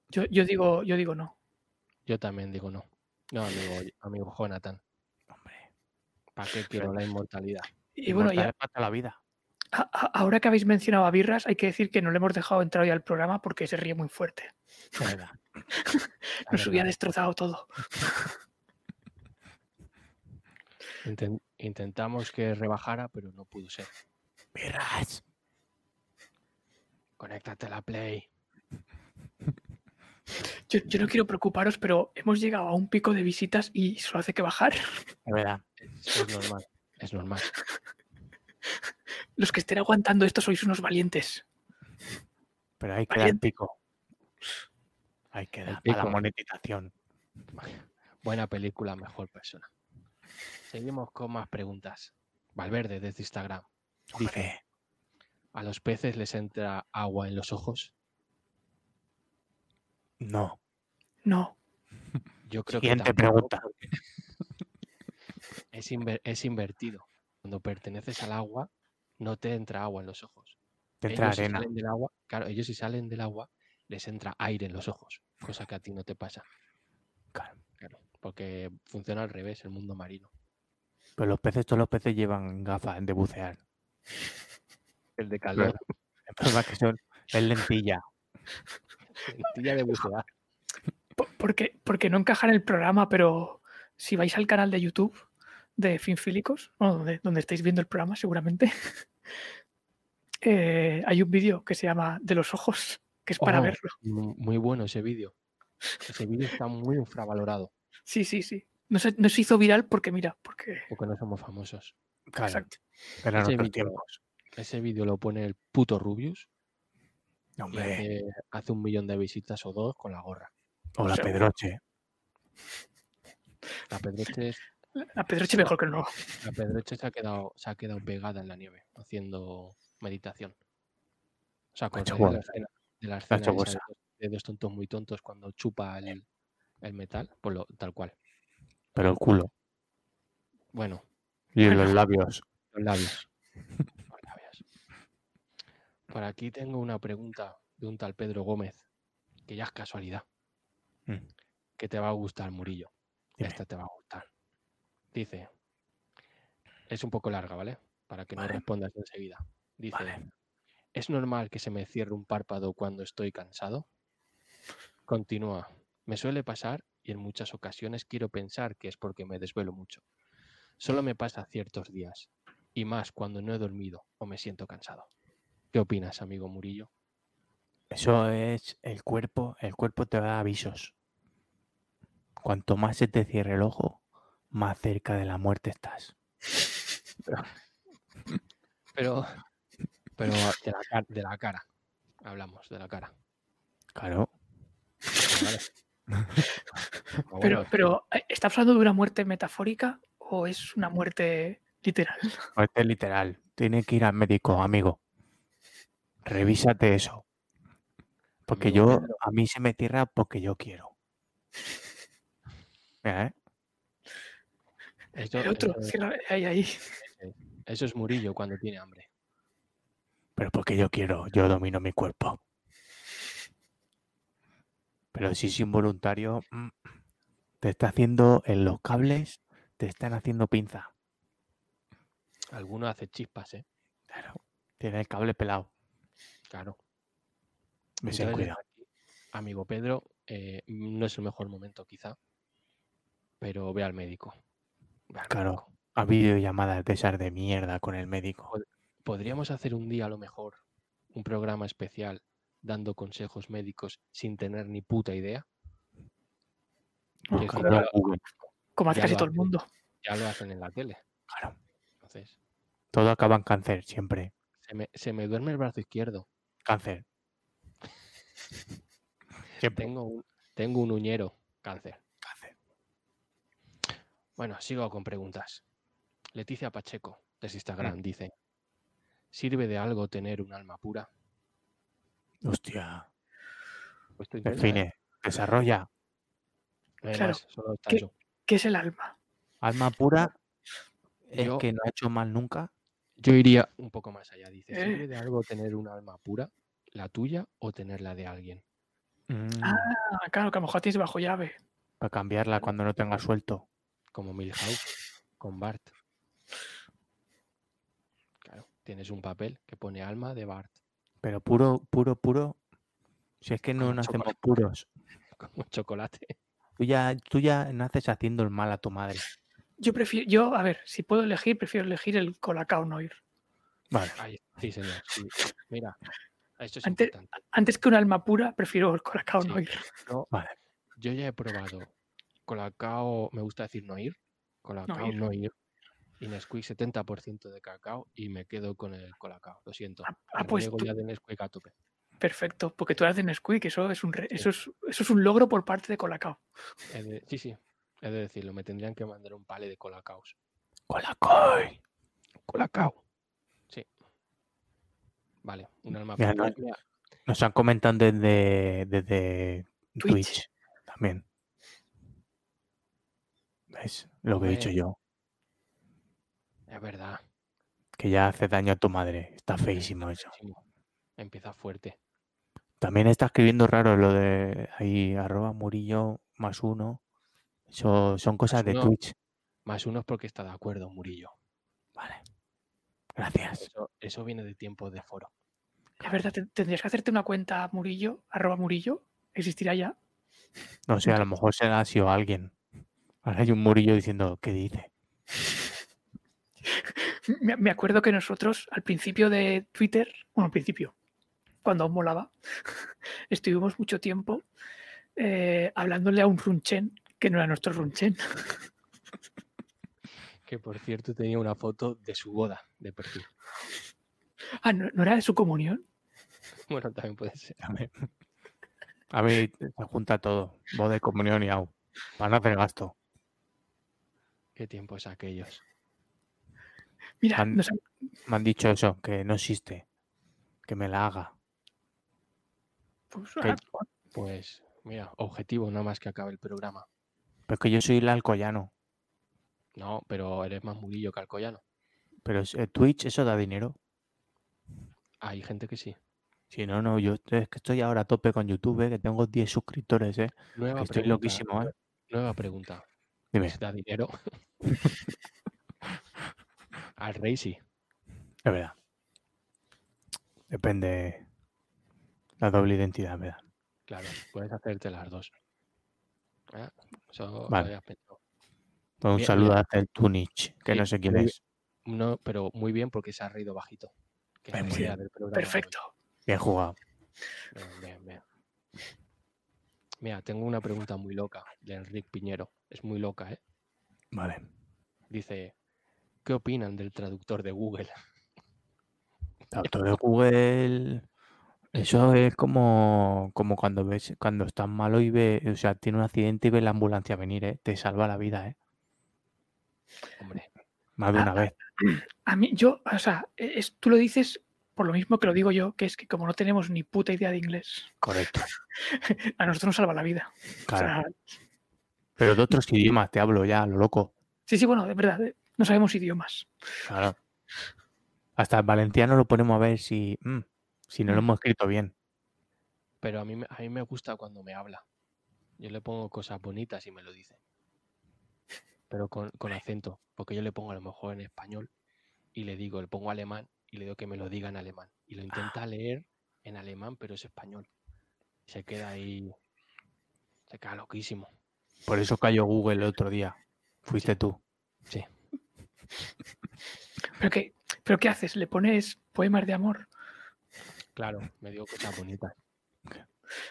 Yo, yo digo, yo digo no. yo también digo no. No, amigo, amigo Jonathan, Hombre, ¿para qué quiero la inmortalidad? Y bueno, ya, la vida. ahora que habéis mencionado a Birras, hay que decir que no le hemos dejado entrar hoy al programa porque se ríe muy fuerte. Verdad. <laughs> Nos hubiera destrozado todo. Intentamos que rebajara, pero no pudo ser. Birras. Conéctate a la Play. Yo, yo no quiero preocuparos, pero hemos llegado a un pico de visitas y solo hace que bajar. Es verdad. Es, normal, es normal. Los que estén aguantando esto sois unos valientes. Pero hay que dar pico. Hay que dar para la pico. monetización. Buena película, mejor persona. Seguimos con más preguntas. Valverde desde Instagram. Dice, ¿a los peces les entra agua en los ojos? no. No. Yo creo Siguiente que pregunta. Es, inver- es invertido. Cuando perteneces al agua, no te entra agua en los ojos. Te entra ellos si arena. salen del agua, claro, ellos si salen del agua, les entra aire en los ojos, cosa que a ti no te pasa. Claro. Claro, porque funciona al revés el mundo marino. Pero los peces, todos los peces llevan gafas de bucear. El de calor. El problema es que son, es lentilla. <laughs> Tilla de bucear. Po- Porque, porque no encaja en el programa, pero si vais al canal de YouTube de Finfílicos, bueno, donde, donde estáis viendo el programa seguramente, <laughs> eh, hay un vídeo que se llama De los ojos, que es para Oh, verlo. mu- Muy bueno ese vídeo. Ese vídeo está muy infravalorado, Sí, sí, sí. No se, no se hizo viral porque, mira, porque... porque no somos famosos. Claro. Exacto. Pero en Ese tiempos. Ese vídeo lo pone el puto Rubius y Hombre. hace, hace un millón de visitas o dos con la gorra. O la Seguro. Pedroche. La Pedroche, es- A Pedroche mejor que no. la Pedroche se, ha quedado, se ha quedado pegada en la nieve haciendo meditación. O sea, acordáis de la escena, la esa de dos tontos muy tontos cuando chupa el, el metal, pues lo, tal cual. Pero el culo. Bueno, Y los labios. Los labios. <laughs> Los labios. Por aquí tengo una pregunta de un tal Pedro Gómez, que ya es casualidad, Mm. que te va a gustar, Murillo. Dime. Esta te va a gustar. Dice, es un poco larga, ¿vale? Para que no respondas enseguida. Dice, Vale. ¿es normal que se me cierre un párpado cuando estoy cansado? Continúa. Me suele pasar y en muchas ocasiones quiero pensar que es porque me desvelo mucho. Solo me pasa ciertos días y más cuando no he dormido o me siento cansado. ¿Qué opinas, amigo Murillo? Eso es el cuerpo. El cuerpo te da avisos. Cuanto más se te cierre el ojo, más cerca de la muerte estás. Pero, pero de la, de la cara. Hablamos de la cara. Claro. Vale. Como Pero, bueno, pero ¿eh, ¿está hablando de una muerte metafórica o es una muerte literal? <laughs> Muerte literal. Tiene que ir al médico, amigo. Revísate eso. Porque Amigo yo, Pedro. a mí se me cierra porque yo quiero. Mira, ¿eh? El otro, eso- cierra- ahí, ahí. eso es Murillo cuando tiene hambre. Pero porque yo quiero, yo domino mi cuerpo. Pero si es involuntario, mm, te está haciendo en los cables, te están haciendo pinza. Alguno hace chispas, ¿eh? Tiene el cable pelado. Claro. Me Entonces, cuidado. amigo Pedro, eh, no es el mejor momento quizá, pero ve al médico. Ve al Claro. médico. A videollamadas de esas de mierda con el médico. Podríamos hacer un día a lo mejor un programa especial dando consejos médicos sin tener ni puta idea. Oh, como, lo- hace casi todo el mundo. ya lo hacen en la tele. Claro. Entonces, Todo acaba en cáncer, siempre. se me, se me duerme el brazo izquierdo. Cáncer. <laughs> Siempre. Tengo un, tengo un uñero. Cáncer. Cáncer. Bueno, sigo con preguntas. Leticia Pacheco, desde Instagram, dice: ¿Sirve de algo tener un alma pura? Hostia. Pues esto intenta, ¿eh? Define. Desarrolla. Claro. más, solo está ¿Qué? eso. ¿Qué es el alma? Alma pura es Yo- que no ha hecho mal nunca. Yo iría un poco más allá. Dice: Eh. ¿sirve de algo tener un alma pura, la tuya o tener la de alguien? Mm, Ah, claro, que a lo mejor tienes bajo llave. Para cambiarla cuando no tenga suelto. Como Milhouse con Bart. Claro, tienes un papel que pone alma de Bart, Pero puro, puro, puro. Si es que no nacemos chocolate. puros. <laughs> como chocolate. Tú ya, tú ya naces haciendo el mal a tu madre. Yo prefiero, yo, a ver, si puedo elegir, prefiero elegir el colacao noir. Vale. Ahí, sí, señor. sí. Mira, esto es Ante- importante. Antes que un alma pura, prefiero el colacao Sí. noir. Yo, Vale. yo ya he probado colacao, me gusta decir no ir, colacao ir. no ir, y Nesquik 70% de cacao y me quedo con el colacao, lo siento. Ah, ah, pues tú- ya de Nesquik a tope. Perfecto, porque tú eres de Nesquik, eso es un re- eso es, eso es un logro por parte de Colacao. He de- sí, sí, he de decirlo, me tendrían que mandar un pale de colacaos. Colacoy. Colacao. Sí. Vale, un alma Mira, no- Nos han comentado desde, desde Twitch. Twitch. también. ¿Ves? Lo que he dicho yo. Es verdad. Que ya hace daño a tu madre. Está feísimo eso. feísimo. Empieza fuerte. También está escribiendo raro lo de ahí, arroba Murillo más uno. Eso son cosas de uno. Twitch. Más uno es porque está de acuerdo, Murillo. Vale. Gracias. Eso, eso viene de tiempo de foro. Es verdad, te- tendrías que hacerte una cuenta Murillo, arroba Murillo, existirá ya. No sé, a lo mejor será sido alguien. Ahora hay un Murillo diciendo, ¿qué dice? <laughs> Me, acuerdo que nosotros al principio de Twitter, bueno, al principio, cuando aún molaba, <laughs> estuvimos mucho tiempo eh, hablándole a un Runchen que no era nuestro Runchen. <laughs> Que por cierto tenía una foto de su boda de perfil. Ah, ¿no, no era de su comunión? Bueno, también puede ser. A ver, a ver, se junta todo. De comunión y au. Para no hacer gasto. ¿Qué tiempos aquellos? Mira, Han- nos han- Me han dicho eso, que no existe. Que me la haga. pues, que- ah, Pues mira, objetivo nada más que acabe el programa. Pero es que yo soy el alcoyano. No, pero eres más Murillo que Alcoyano. Pero es- eh, Twitch, ¿eso da dinero? Hay gente que sí. Si no, no, yo es que estoy ahora a tope con YouTube, eh, que tengo 10 suscriptores, ¿eh? Nueva Que estoy pregunta, loquísimo, ¿eh? Nueva pregunta. Dime, ¿Da dinero? <laughs> Al rey sí. es verdad. Depende la doble identidad, ¿verdad? Claro, puedes hacerte las dos. Ah, Eso lo Vale. pensado. Un Bien, saludo bien. a el Tunich, que Sí, no sé quién es. No, pero muy bien porque se ha reído bajito. Que es Bien, la muy idea bien. del programa de hoy. perfecto. Bien jugado. Bien, bien, bien. Mira, tengo una pregunta muy loca de Enrique Piñero. Es muy loca, ¿eh? Vale. Dice, ¿qué opinan del traductor de Google? Auto de Google. Eso es como, como cuando ves, cuando estás malo y ve, o sea, tiene un accidente y ves la ambulancia venir, ¿eh? Te salva la vida, ¿eh? Hombre, Más de una vez. A mí, yo, o sea, e, es- tú lo dices por lo mismo que lo digo yo, que es que como no tenemos ni puta idea de inglés, Correcto. <laughs> a nosotros nos salva la vida. O Claro. sea, Pero de otros idiomas te hablo ya, lo loco. sí, sí, bueno, de verdad, eh, no sabemos idiomas. Claro. Hasta el valenciano lo ponemos a ver si, mm, si no lo Mm. hemos escrito bien. pero a mí, me- a mí me gusta cuando me habla. Yo le pongo cosas bonitas y me lo dice. Pero con, con acento, porque yo le pongo a lo mejor en español y le digo, le pongo alemán y le digo que me lo diga en alemán. Y lo intenta leer en alemán, pero es español. Se queda ahí, se queda loquísimo. Por eso cayó Google el otro día. Fuiste tú. Sí. ¿Pero qué, ¿Pero qué haces? ¿Le pones poemas de amor? Claro, me dio cosas bonitas.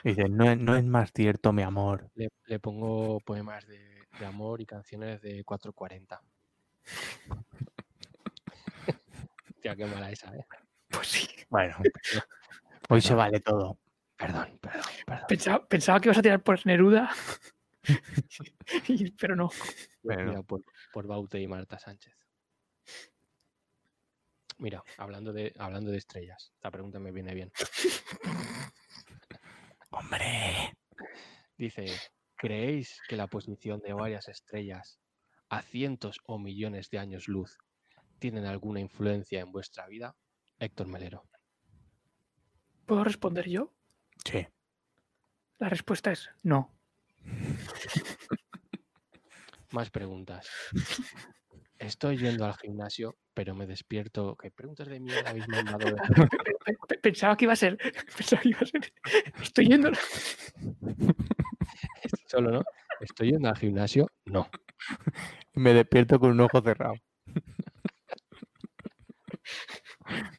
Dice, no, es- no es más cierto, mi amor. Le, le pongo poemas de, de amor y canciones de 440. Tía, <laughs> qué mala esa, ¿eh? Pues sí. Bueno, <laughs> hoy se vale todo. Perdón, perdón, perdón. Pensaba, pensaba que ibas a tirar por Neruda. <laughs> Pero no. Bueno. Mira, por, por Baute y Marta Sánchez. Mira, hablando de, hablando de estrellas, esta pregunta me viene bien. <laughs> Hombre, Dice, ¿creéis que la posición de varias estrellas a cientos o millones de años luz tienen alguna influencia en vuestra vida? Héctor Melero. ¿Puedo responder yo? sí. La respuesta es no. Más preguntas. <laughs> Estoy yendo al gimnasio, pero me despierto. ¿Qué preguntas de mierda habéis mandado? de- <laughs> Pe- pe- Pensaba que iba a ser. <laughs> Pensaba que iba a ser. Estoy yendo. <laughs> Solo, ¿no? ¿Estoy yendo al gimnasio? No. Me despierto con un ojo cerrado.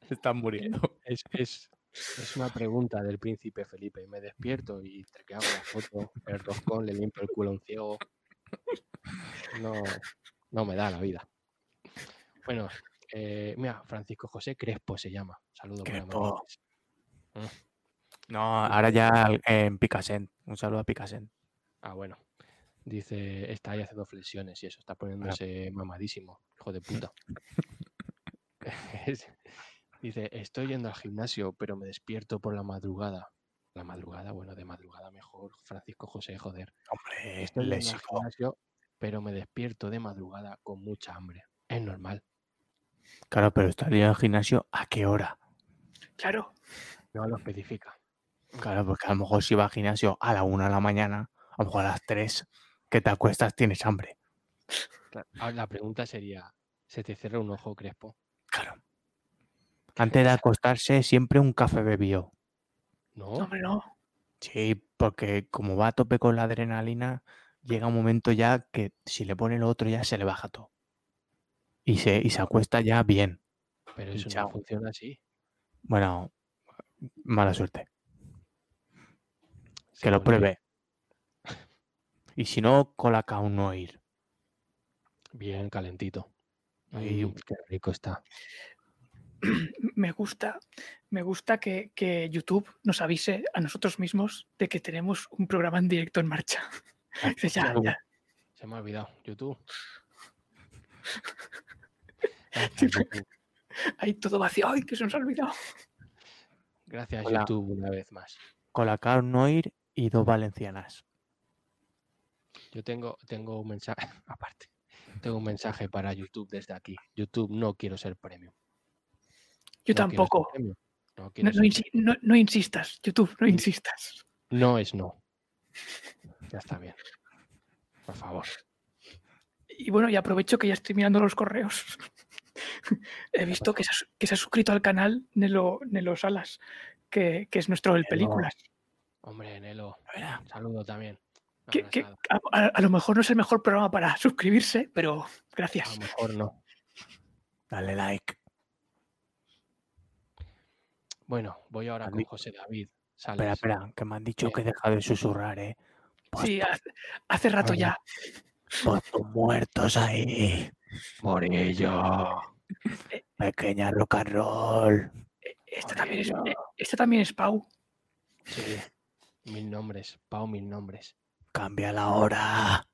Se están muriendo. Es, es, es una pregunta del príncipe Felipe. Me despierto y te hago la foto, el roscón, le limpio el culo a un ciego. No, no me da la vida. Bueno, eh, mira, Francisco José Crespo se llama. Saludo para Crespo. Manises. No, ahora ya en Picasen. Un saludo a Picasen. Ah, bueno. Dice, está ahí haciendo flexiones y eso, está poniéndose mamadísimo, hijo de puta. <laughs> <laughs> Dice, estoy yendo al gimnasio, pero me despierto por la madrugada. La madrugada, bueno, de madrugada mejor, Francisco José, joder. Hombre, Estoy yendo al gimnasio, pero me despierto de madrugada con mucha hambre. Es normal. Claro, pero estaría al gimnasio ¿a qué hora? Claro. No lo especifica. Claro, porque a lo mejor si va al gimnasio a la una de la mañana, a lo mejor a las tres que te acuestas tienes hambre. Claro, ahora La pregunta sería, ¿se te cierra un ojo, Crespo? Claro. Antes de acostarse, siempre un café bebido. No, ¿No? hombre, no. Sí, porque como va a tope con la adrenalina, llega un momento ya que si le pone lo otro ya se le baja todo. Y se, y se acuesta ya bien. Pero eso no funciona así. Bueno, mala suerte. Se Que lo pruebe. Y si no, colacao no ir. Bien calentito. Mm, qué rico está. <clears throat> Me gusta, me gusta que, que YouTube nos avise a nosotros mismos de que tenemos un programa en directo en marcha. <laughs> Dices, ya. Se me ha olvidado. YouTube. Sí. Ahí todo vacío. ¡Ay, que se nos ha olvidado! Gracias, Hola. YouTube, una vez más. Colacao no ir y dos valencianas. Yo tengo, tengo un mensaje, <laughs> aparte, tengo un mensaje para YouTube desde aquí. YouTube, no quiero ser premium. Yo No tampoco. premium, No, No, quiero no ser insi- no- no insistas, YouTube, no insistas. premium. No es no. Ya está bien. Por favor. Y bueno, y aprovecho que ya estoy mirando los correos. <laughs> He visto que se, ha, su- que se ha suscrito al canal Nelo, Nelo Salas, que, que es nuestro el Nelo. películas. Hombre, Nelo, Mira, saludo también. Un Que, a, a- a lo mejor no es el mejor programa para suscribirse, pero A gracias. lo mejor no. Dale like. Bueno, voy ahora con. José David. Espera, Sales. espera, que me han dicho Bien. que deja de susurrar, ¿eh? Sí, hace, hace rato ya. tus muertos ahí. Morillo. Pequeña rock and roll. Esta también, es, eh, esta también es Pau. Sí. Mil nombres. Pau, mil nombres. Cambia la hora.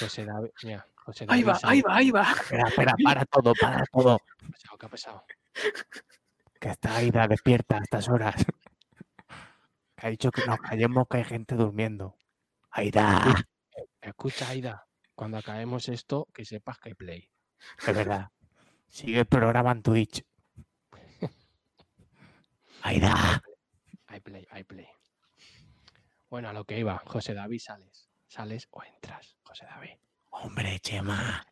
José David. Mira, José Ahí David. va, ahí va, ahí va. Espera, espera, para todo, para todo. ¿Qué ha pasado? ¿Qué ha pasado? Que está Aida despierta a estas horas. Que ha dicho que nos callemos que hay gente durmiendo. Aida, Escucha, Aida. Cuando acabemos esto, que sepas que hay play. de verdad. Sigue el programa en Twitch. Aida. Hay play, hay play. Bueno, a lo que iba. José David, sales. ¿Sales o entras, José David? Hombre, Chema.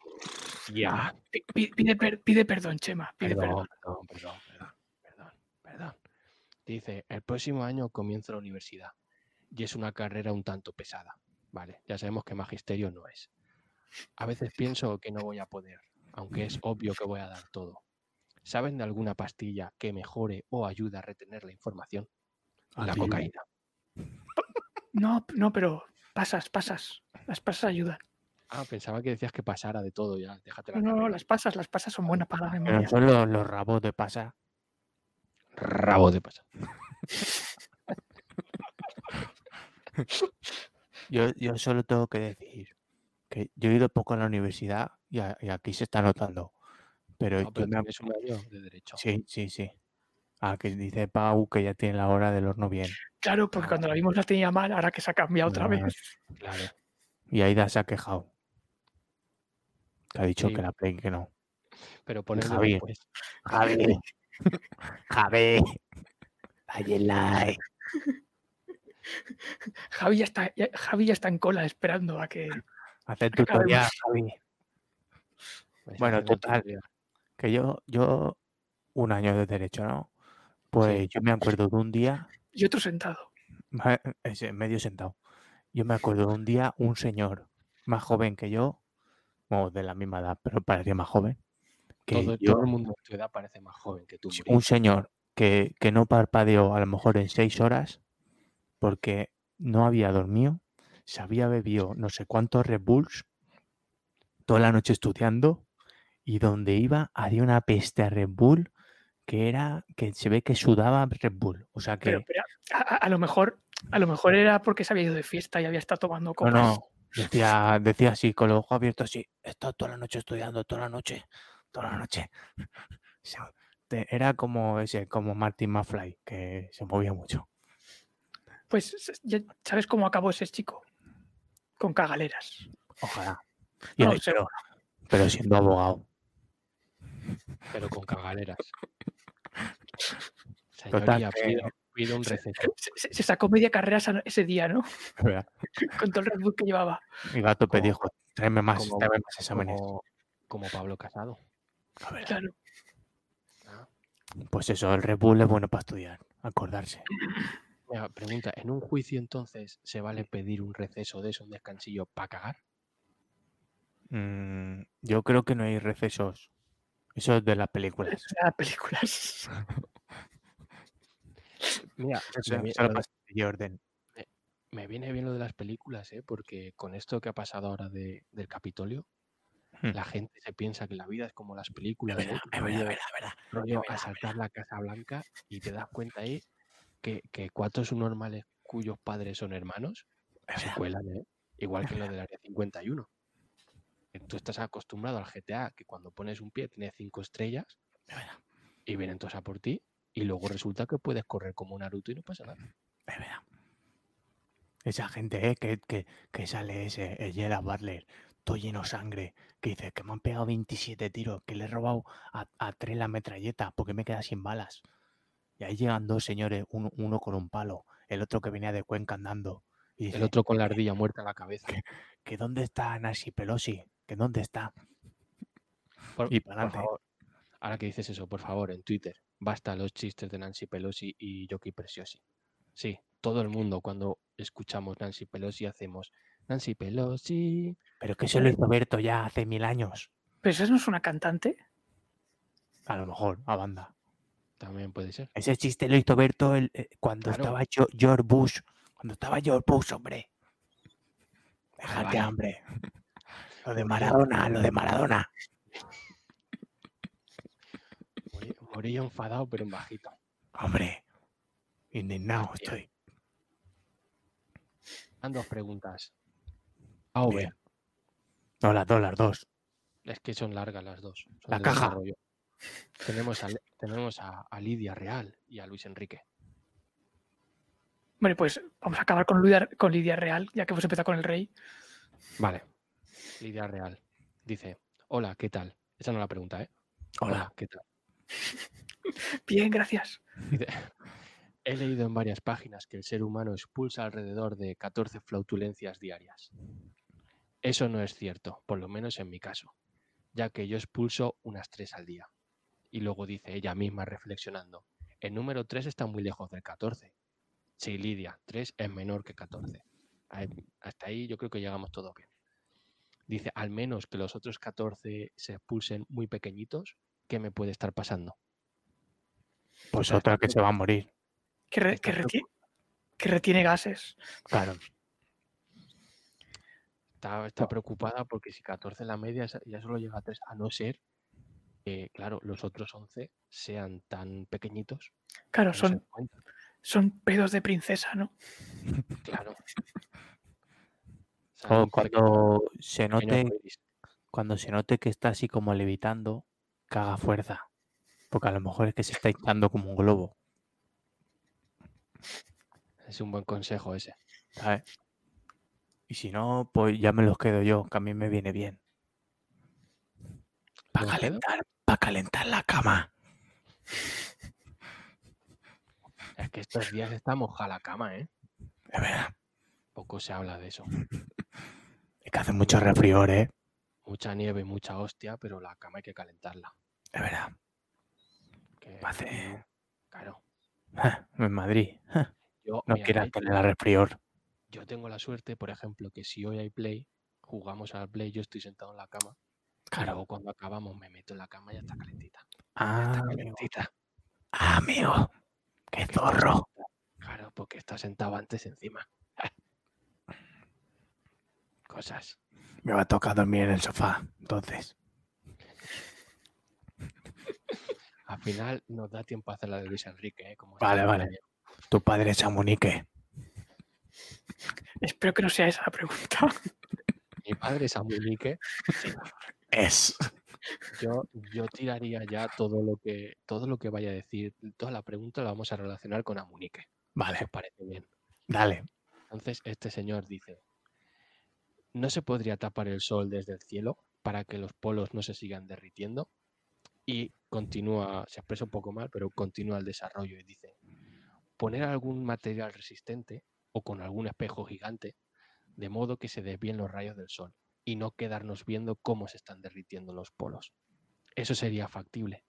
Ya. Pi- pi- Pide, per- pide perdón, Chema. Pide perdón, perdón, perdón, perdón. Dice, el próximo año comienzo la universidad y es una carrera un tanto pesada. Vale, ya sabemos que magisterio no es. A veces <laughs> pienso que no voy a poder, aunque es obvio que voy a dar todo. ¿Saben de alguna pastilla que mejore o ayude a retener la información? La cocaína. No, no, pero pasas, pasas. Las pasas ayudan. Ah, pensaba que decías que pasara de todo ya. Déjate la No, no, las pasas, las pasas son buenas para la Pero memoria. son los, los rabos de pasa. Rabo de pasar. <laughs> Yo, yo solo tengo que decir que yo he ido poco a la universidad y, a- y aquí se está notando. Pero No, yo pero me de derecho. Sí, sí, sí. Ah, que dice Pau que ya tiene la hora del horno bien. Claro, porque cuando la vimos la tenía mal, ahora que se ha cambiado otra Ah, vez. Claro. Y Aida se ha quejado. Que ha dicho Sí. que la Play que no. Pero ponedlo Javi. después. Javi. <laughs> Javi. Dale like. <laughs> Javi ya está, ya- Javi ya está en cola esperando a que. Hacer tutorial, Javi. Vais Bueno, total. Que yo, yo, un año de derecho, ¿no? Pues yo me acuerdo de un día, Y otro sentado. medio sentado. Yo me acuerdo de un día, un señor más joven que yo, o de la misma edad, pero parecía más joven. Que Todo, yo, todo el mundo de tu edad parece más joven que tú. Un señor que, que no parpadeó a lo mejor en seis horas porque no había dormido, se había bebido no sé cuántos Red Bulls toda la noche estudiando y donde iba había una peste a Red Bull que era que se ve que sudaba Red Bull. O sea que Pero, pero a, lo mejor, a lo mejor era porque se había ido de fiesta y había estado tomando no, copas. no, decía, decía así con los ojos abiertos así, he estado toda la noche estudiando, toda la noche, toda la noche. <laughs> Era como ese, como Martin McFly, que se movía mucho. Pues ya sabes cómo acabó ese chico. Con cagaleras. Ojalá. No, pero, pero siendo abogado. Pero con cagaleras. <laughs> Total, Señoría, que- pido, pido un receso. Se, se- se sacó media carrera ese día, ¿no? <laughs> Con todo el Red Bull que llevaba. Mi gato pedijo, tráeme más, como- tráeme más exámenes. Como, como Pablo Casado. A ver, Claro. Pues eso, el Red Bull es bueno para estudiar, acordarse. mira, pregunta, ¿en un juicio entonces se vale pedir un receso de eso, un descansillo para cagar? Mm, yo creo que no hay recesos. Eso es de las películas. <laughs> Las películas. Mira, <laughs> Eso me, vi- solo lo de- pasa en Jordan. me viene bien lo de las películas, ¿eh? porque con esto que ha pasado ahora de- del Capitolio, Hmm. la gente se piensa que la vida es como las películas, Es verdad, ¿eh? es verdad, es verdad, verdad. rollo asaltar la Casa Blanca y te das cuenta ahí que, que cuatro subnormales cuyos padres son hermanos Es se cuelan, ¿eh? igual que lo del Área 51. Que Tú estás acostumbrado al GTA, que cuando pones un pie tiene cinco estrellas y vienen todos a por ti, y luego resulta que puedes correr como Naruto y no pasa nada. es verdad. Esa gente, ¿eh? que, que, que sale ese, el Gerard Butler, lleno de sangre, que dice que me han pegado 27 tiros, que le he robado a, a tres la metralleta porque me queda sin balas. Y ahí llegan dos señores, uno, uno con un palo, el otro que venía de Cuenca andando. Y dice, El otro con la ardilla muerta en la cabeza. que dónde está Nancy Pelosi, que dónde está. Por, Y pa'lante. favor, ahora que dices eso, por favor, en Twitter, basta los chistes de Nancy Pelosi y Yoki Preciosi. Sí, todo el mundo cuando escuchamos Nancy Pelosi hacemos Nancy Pelosi. Pero que eso lo hizo Berto ya hace mil años. Pero esa no es una cantante. A lo mejor, a banda. También puede ser. Ese chiste lo hizo Berto el- eh, cuando Claro. estaba George Bush. Cuando estaba George Bush, hombre. Déjate, vale. hambre. <laughs> Lo de Maradona, lo de Maradona. Murillo enfadado, pero en bajito. Hombre. Indignado estoy. Han dos preguntas. A o B. Bien. No, las dos, las dos. Es que son largas las dos. son La caja. Tenemos, a, tenemos a, a Lidia Real y a Luis Enrique. Bueno, pues vamos a acabar con Lidia, con Lidia Real, ya que hemos empezado con el rey. Vale. Lidia Real. Dice, hola, ¿qué tal? Esa no es la pregunta, ¿eh? Hola. ¿qué tal? <laughs> Bien, gracias. Dice, He leído en varias páginas que el ser humano expulsa alrededor de 14 flautulencias diarias. Eso no es cierto, por lo menos en mi caso. ya que yo expulso unas 3 al día. Y luego dice ella misma reflexionando, el número 3 está muy lejos del 14. Sí, Lidia, 3 es menor que 14. Ahí- Hasta ahí yo creo que llegamos todos bien. Dice, al menos que los otros 14 se expulsen muy pequeñitos, ¿qué me puede estar pasando? Pues otra que se va a morir. Que, re- Está que reti- que retiene gases. Claro. Está, está preocupada porque si 14 la media ya- solo llega a 3, a no ser que, claro, los otros 11 sean tan pequeñitos. Claro, no son, son pedos de princesa, ¿no? Claro. <laughs> O sea, O un pequeño- cuando se note, cuando se note que está así como levitando, haga fuerza. Porque a lo mejor es que se está hinchando como un globo. Es un buen consejo ese. ¿sabes? Y si no, pues ya me los quedo yo, que a mí me viene bien. Para calentar, para calentar la cama. Es que estos días está moja la cama, ¿eh? Es verdad. Poco se habla de eso. <laughs> Es que hace mucho refrior, ¿eh? Mucha nieve y mucha hostia, pero la cama hay que calentarla. Es verdad. que Hace- Claro. <laughs> En Madrid. <laughs> Yo, No mira, quieras tener la refrior. Yo tengo la suerte, por ejemplo, que si hoy hay play, jugamos al play, yo estoy sentado en la cama. Claro. luego cuando acabamos me meto en la cama y ya está calentita. Ah, Está calentita. Ah, amigo. Qué zorro. Claro, porque está sentado antes encima. <laughs> Cosas. Me va a tocar dormir en el sofá. Entonces. Al final nos da tiempo a hacer la de Luis Enrique, ¿eh? Como Vale, vale. Tu padre es Amunique. <laughs> Espero que no sea esa la pregunta. <laughs> Mi padre es Amunique. Es. <laughs> Yo, yo tiraría ya todo lo que todo lo que vaya a decir, toda la pregunta la vamos a relacionar con Amunique. Vale, os parece bien. dale. Entonces, este señor dice: ¿No se podría tapar el sol desde el cielo para que los polos no se sigan derritiendo? Y continúa, se expresa un poco mal, pero continúa el desarrollo y dice: Poner algún material resistente o con algún espejo gigante, de modo que se desvíen los rayos del sol y no quedarnos viendo cómo se están derritiendo los polos. Eso sería factible.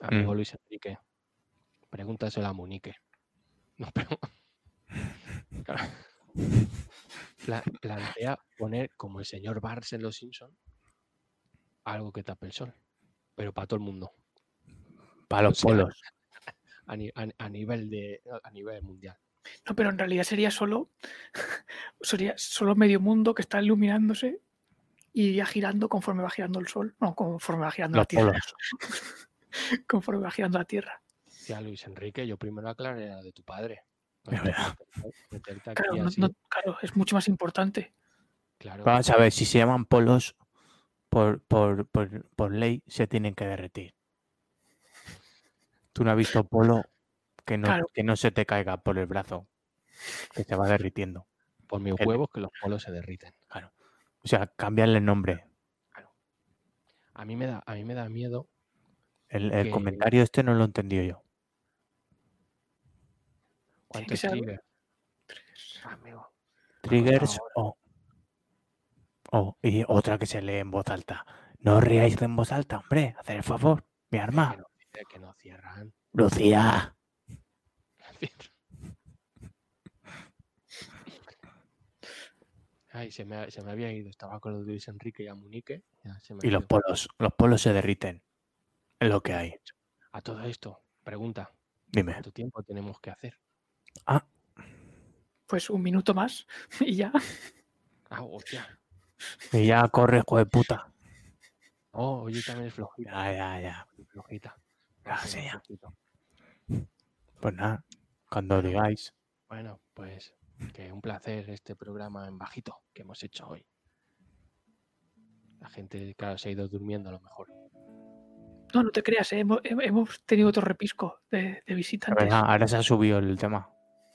Amigo Mm. Luis Enrique, pregúntaselo a Munique. No, <laughs> pero. Claro. Pla- plantea poner, como el señor Barnes en Los Simpson, algo que tape el sol. Pero para todo el mundo. Para los O sea, polos. A, ni- a- a nivel de a nivel mundial. No, pero en realidad sería solo, <laughs> sería solo medio mundo que está iluminándose y iría girando conforme va girando el sol. No, conforme va girando Los la Tierra. <laughs> Conforme va girando la Tierra. Ya, Luis Enrique, yo primero aclaré la de tu padre. No Claro, no- así, no- claro, es mucho más importante. claro, Vamos a ver, si se llaman polos, por, por, por, por ley se tienen que derretir. Tú no has visto polo que no, Claro. que no se te caiga por el brazo, que se va derritiendo. por mis el- huevos que los polos se derriten. O sea, cambiarle el nombre. A mí me da, a mí me da miedo. El, el Que- comentario este no lo he entendido yo. ¿Cuánto es trigger? Amigo, Triggers o. o- y otra que se lee en voz alta. No os riáis en voz alta, hombre. Hacer el favor. Mi arma. Dice que no cierran. Lucía. <laughs> Ay, se me, se me había ido. Estaba con los de Luis Enrique y ya se me Y los ido. polos. Los polos se derriten. Es lo que hay. A todo esto, pregunta. Dime. ¿Cuánto tiempo tenemos que hacer? Ah, Pues un minuto más <laughs> y ya. Ah, hostia. y ya corre, hijo de puta. Oh, oye, también es flojita. Ya, ya, ya. Flojita. Sí, ya. flojito. Pues nada. Cuando digáis. Bueno, pues que un placer este programa en bajito que hemos hecho hoy. La gente, claro, se ha ido durmiendo a lo mejor. No, no te creas, ¿eh? hemos, hem- hemos tenido otro repisco de, de La visitantes. ahora se ha subido el tema.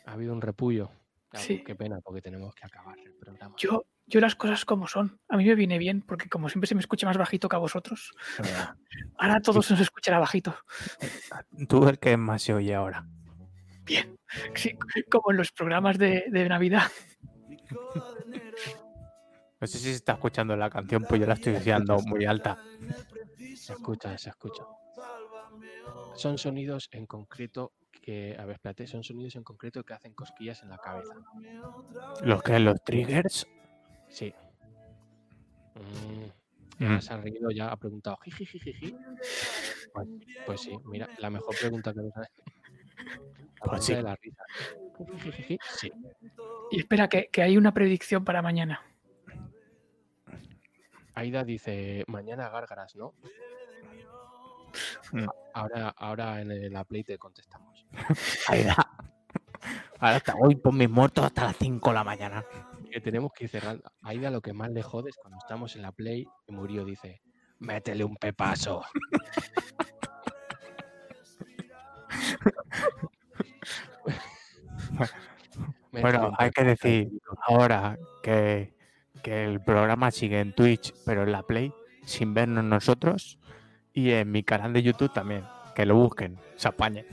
Ha habido un repullo. Claro, Sí. Qué pena, porque tenemos que acabar el programa. Yo, yo las cosas como son. A mí me viene bien, porque como siempre se me escucha más bajito que a vosotros, <laughs> ahora a todos se nos escuchará bajito. Tú el que más se oye ahora. Bien. Sí, como en los programas de, de Navidad. No sé si se está escuchando la canción, pues yo la estoy diciendo muy alta. Se escucha, se escucha. Son sonidos en concreto que, a ver, espérate, son sonidos en concreto que hacen cosquillas en la cabeza. Los que los triggers. Sí. Mm, Mm. ya se ha reído, ya ha preguntado, jiji, Pues, pues sí, mira, la mejor pregunta que nos ha Pues sí. de la risa. Jijijiji, Sí. Y espera, que, que hay una predicción para mañana. Aida dice, mañana gárgaras, ¿no? Mm. Ahora, ahora en la play te contestamos. <laughs> Aida. Ahora hasta hoy por mis muertos hasta las 5 de la mañana. Que tenemos que ir cerrando. Aida lo que más le jode es cuando estamos en la play y Murillo dice, métele un pepazo. <laughs> Métele Bueno, hay que decir ahora que, que el programa sigue en Twitch, pero en la Play, sin vernos nosotros. Y en mi canal de YouTube también. Que lo busquen, se apañen.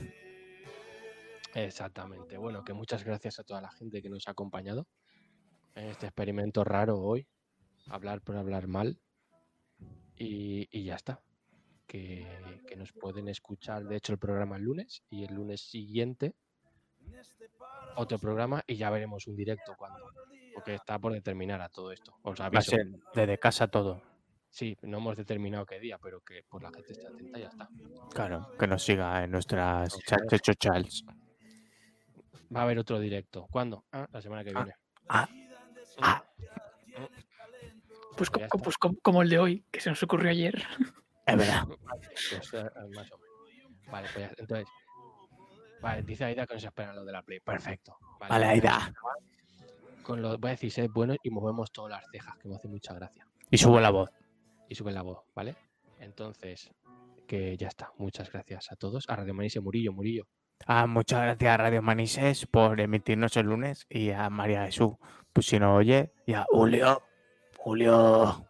Exactamente. Bueno, que muchas gracias a toda la gente que nos ha acompañado en este experimento raro hoy. Hablar por hablar mal. Y, y ya está. Que, que nos pueden escuchar, de hecho, el programa el lunes y el lunes siguiente otro programa y ya veremos un directo cuando. Porque está por determinar a todo esto. Os Va a aviso. ser desde casa todo. Sí, no hemos determinado qué día, pero que por la gente esté atenta y ya está. Claro, que nos siga en nuestras Nos chats de chochals. Va a haber otro directo. ¿Cuándo? Ah, la semana que Ah, viene. ah, ah. Pues, Pues pues com- como el de hoy, que se nos ocurrió ayer. Es verdad. <laughs> Pues, eh, más o menos. Vale, pues ya- entonces. Vale, dice Aida que nos espera lo de la Play. Perfecto. Vale, a Aida. Con lo, voy a decir, sed buenos y movemos todas las cejas, que me hace mucha gracia. Y sube la voz. Y sube la voz, ¿vale? Entonces, que ya está. Muchas gracias a todos. A Radio Manise Murillo, Murillo. Ah, muchas gracias a Radio Manises por emitirnos el lunes y a María Jesús, pues si nos oye, y a Julio. Julio.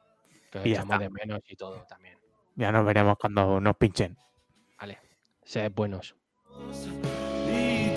Que Y ya echamos está. de menos y todo también. Ya nos veremos cuando nos pinchen. Vale. Sed buenos. y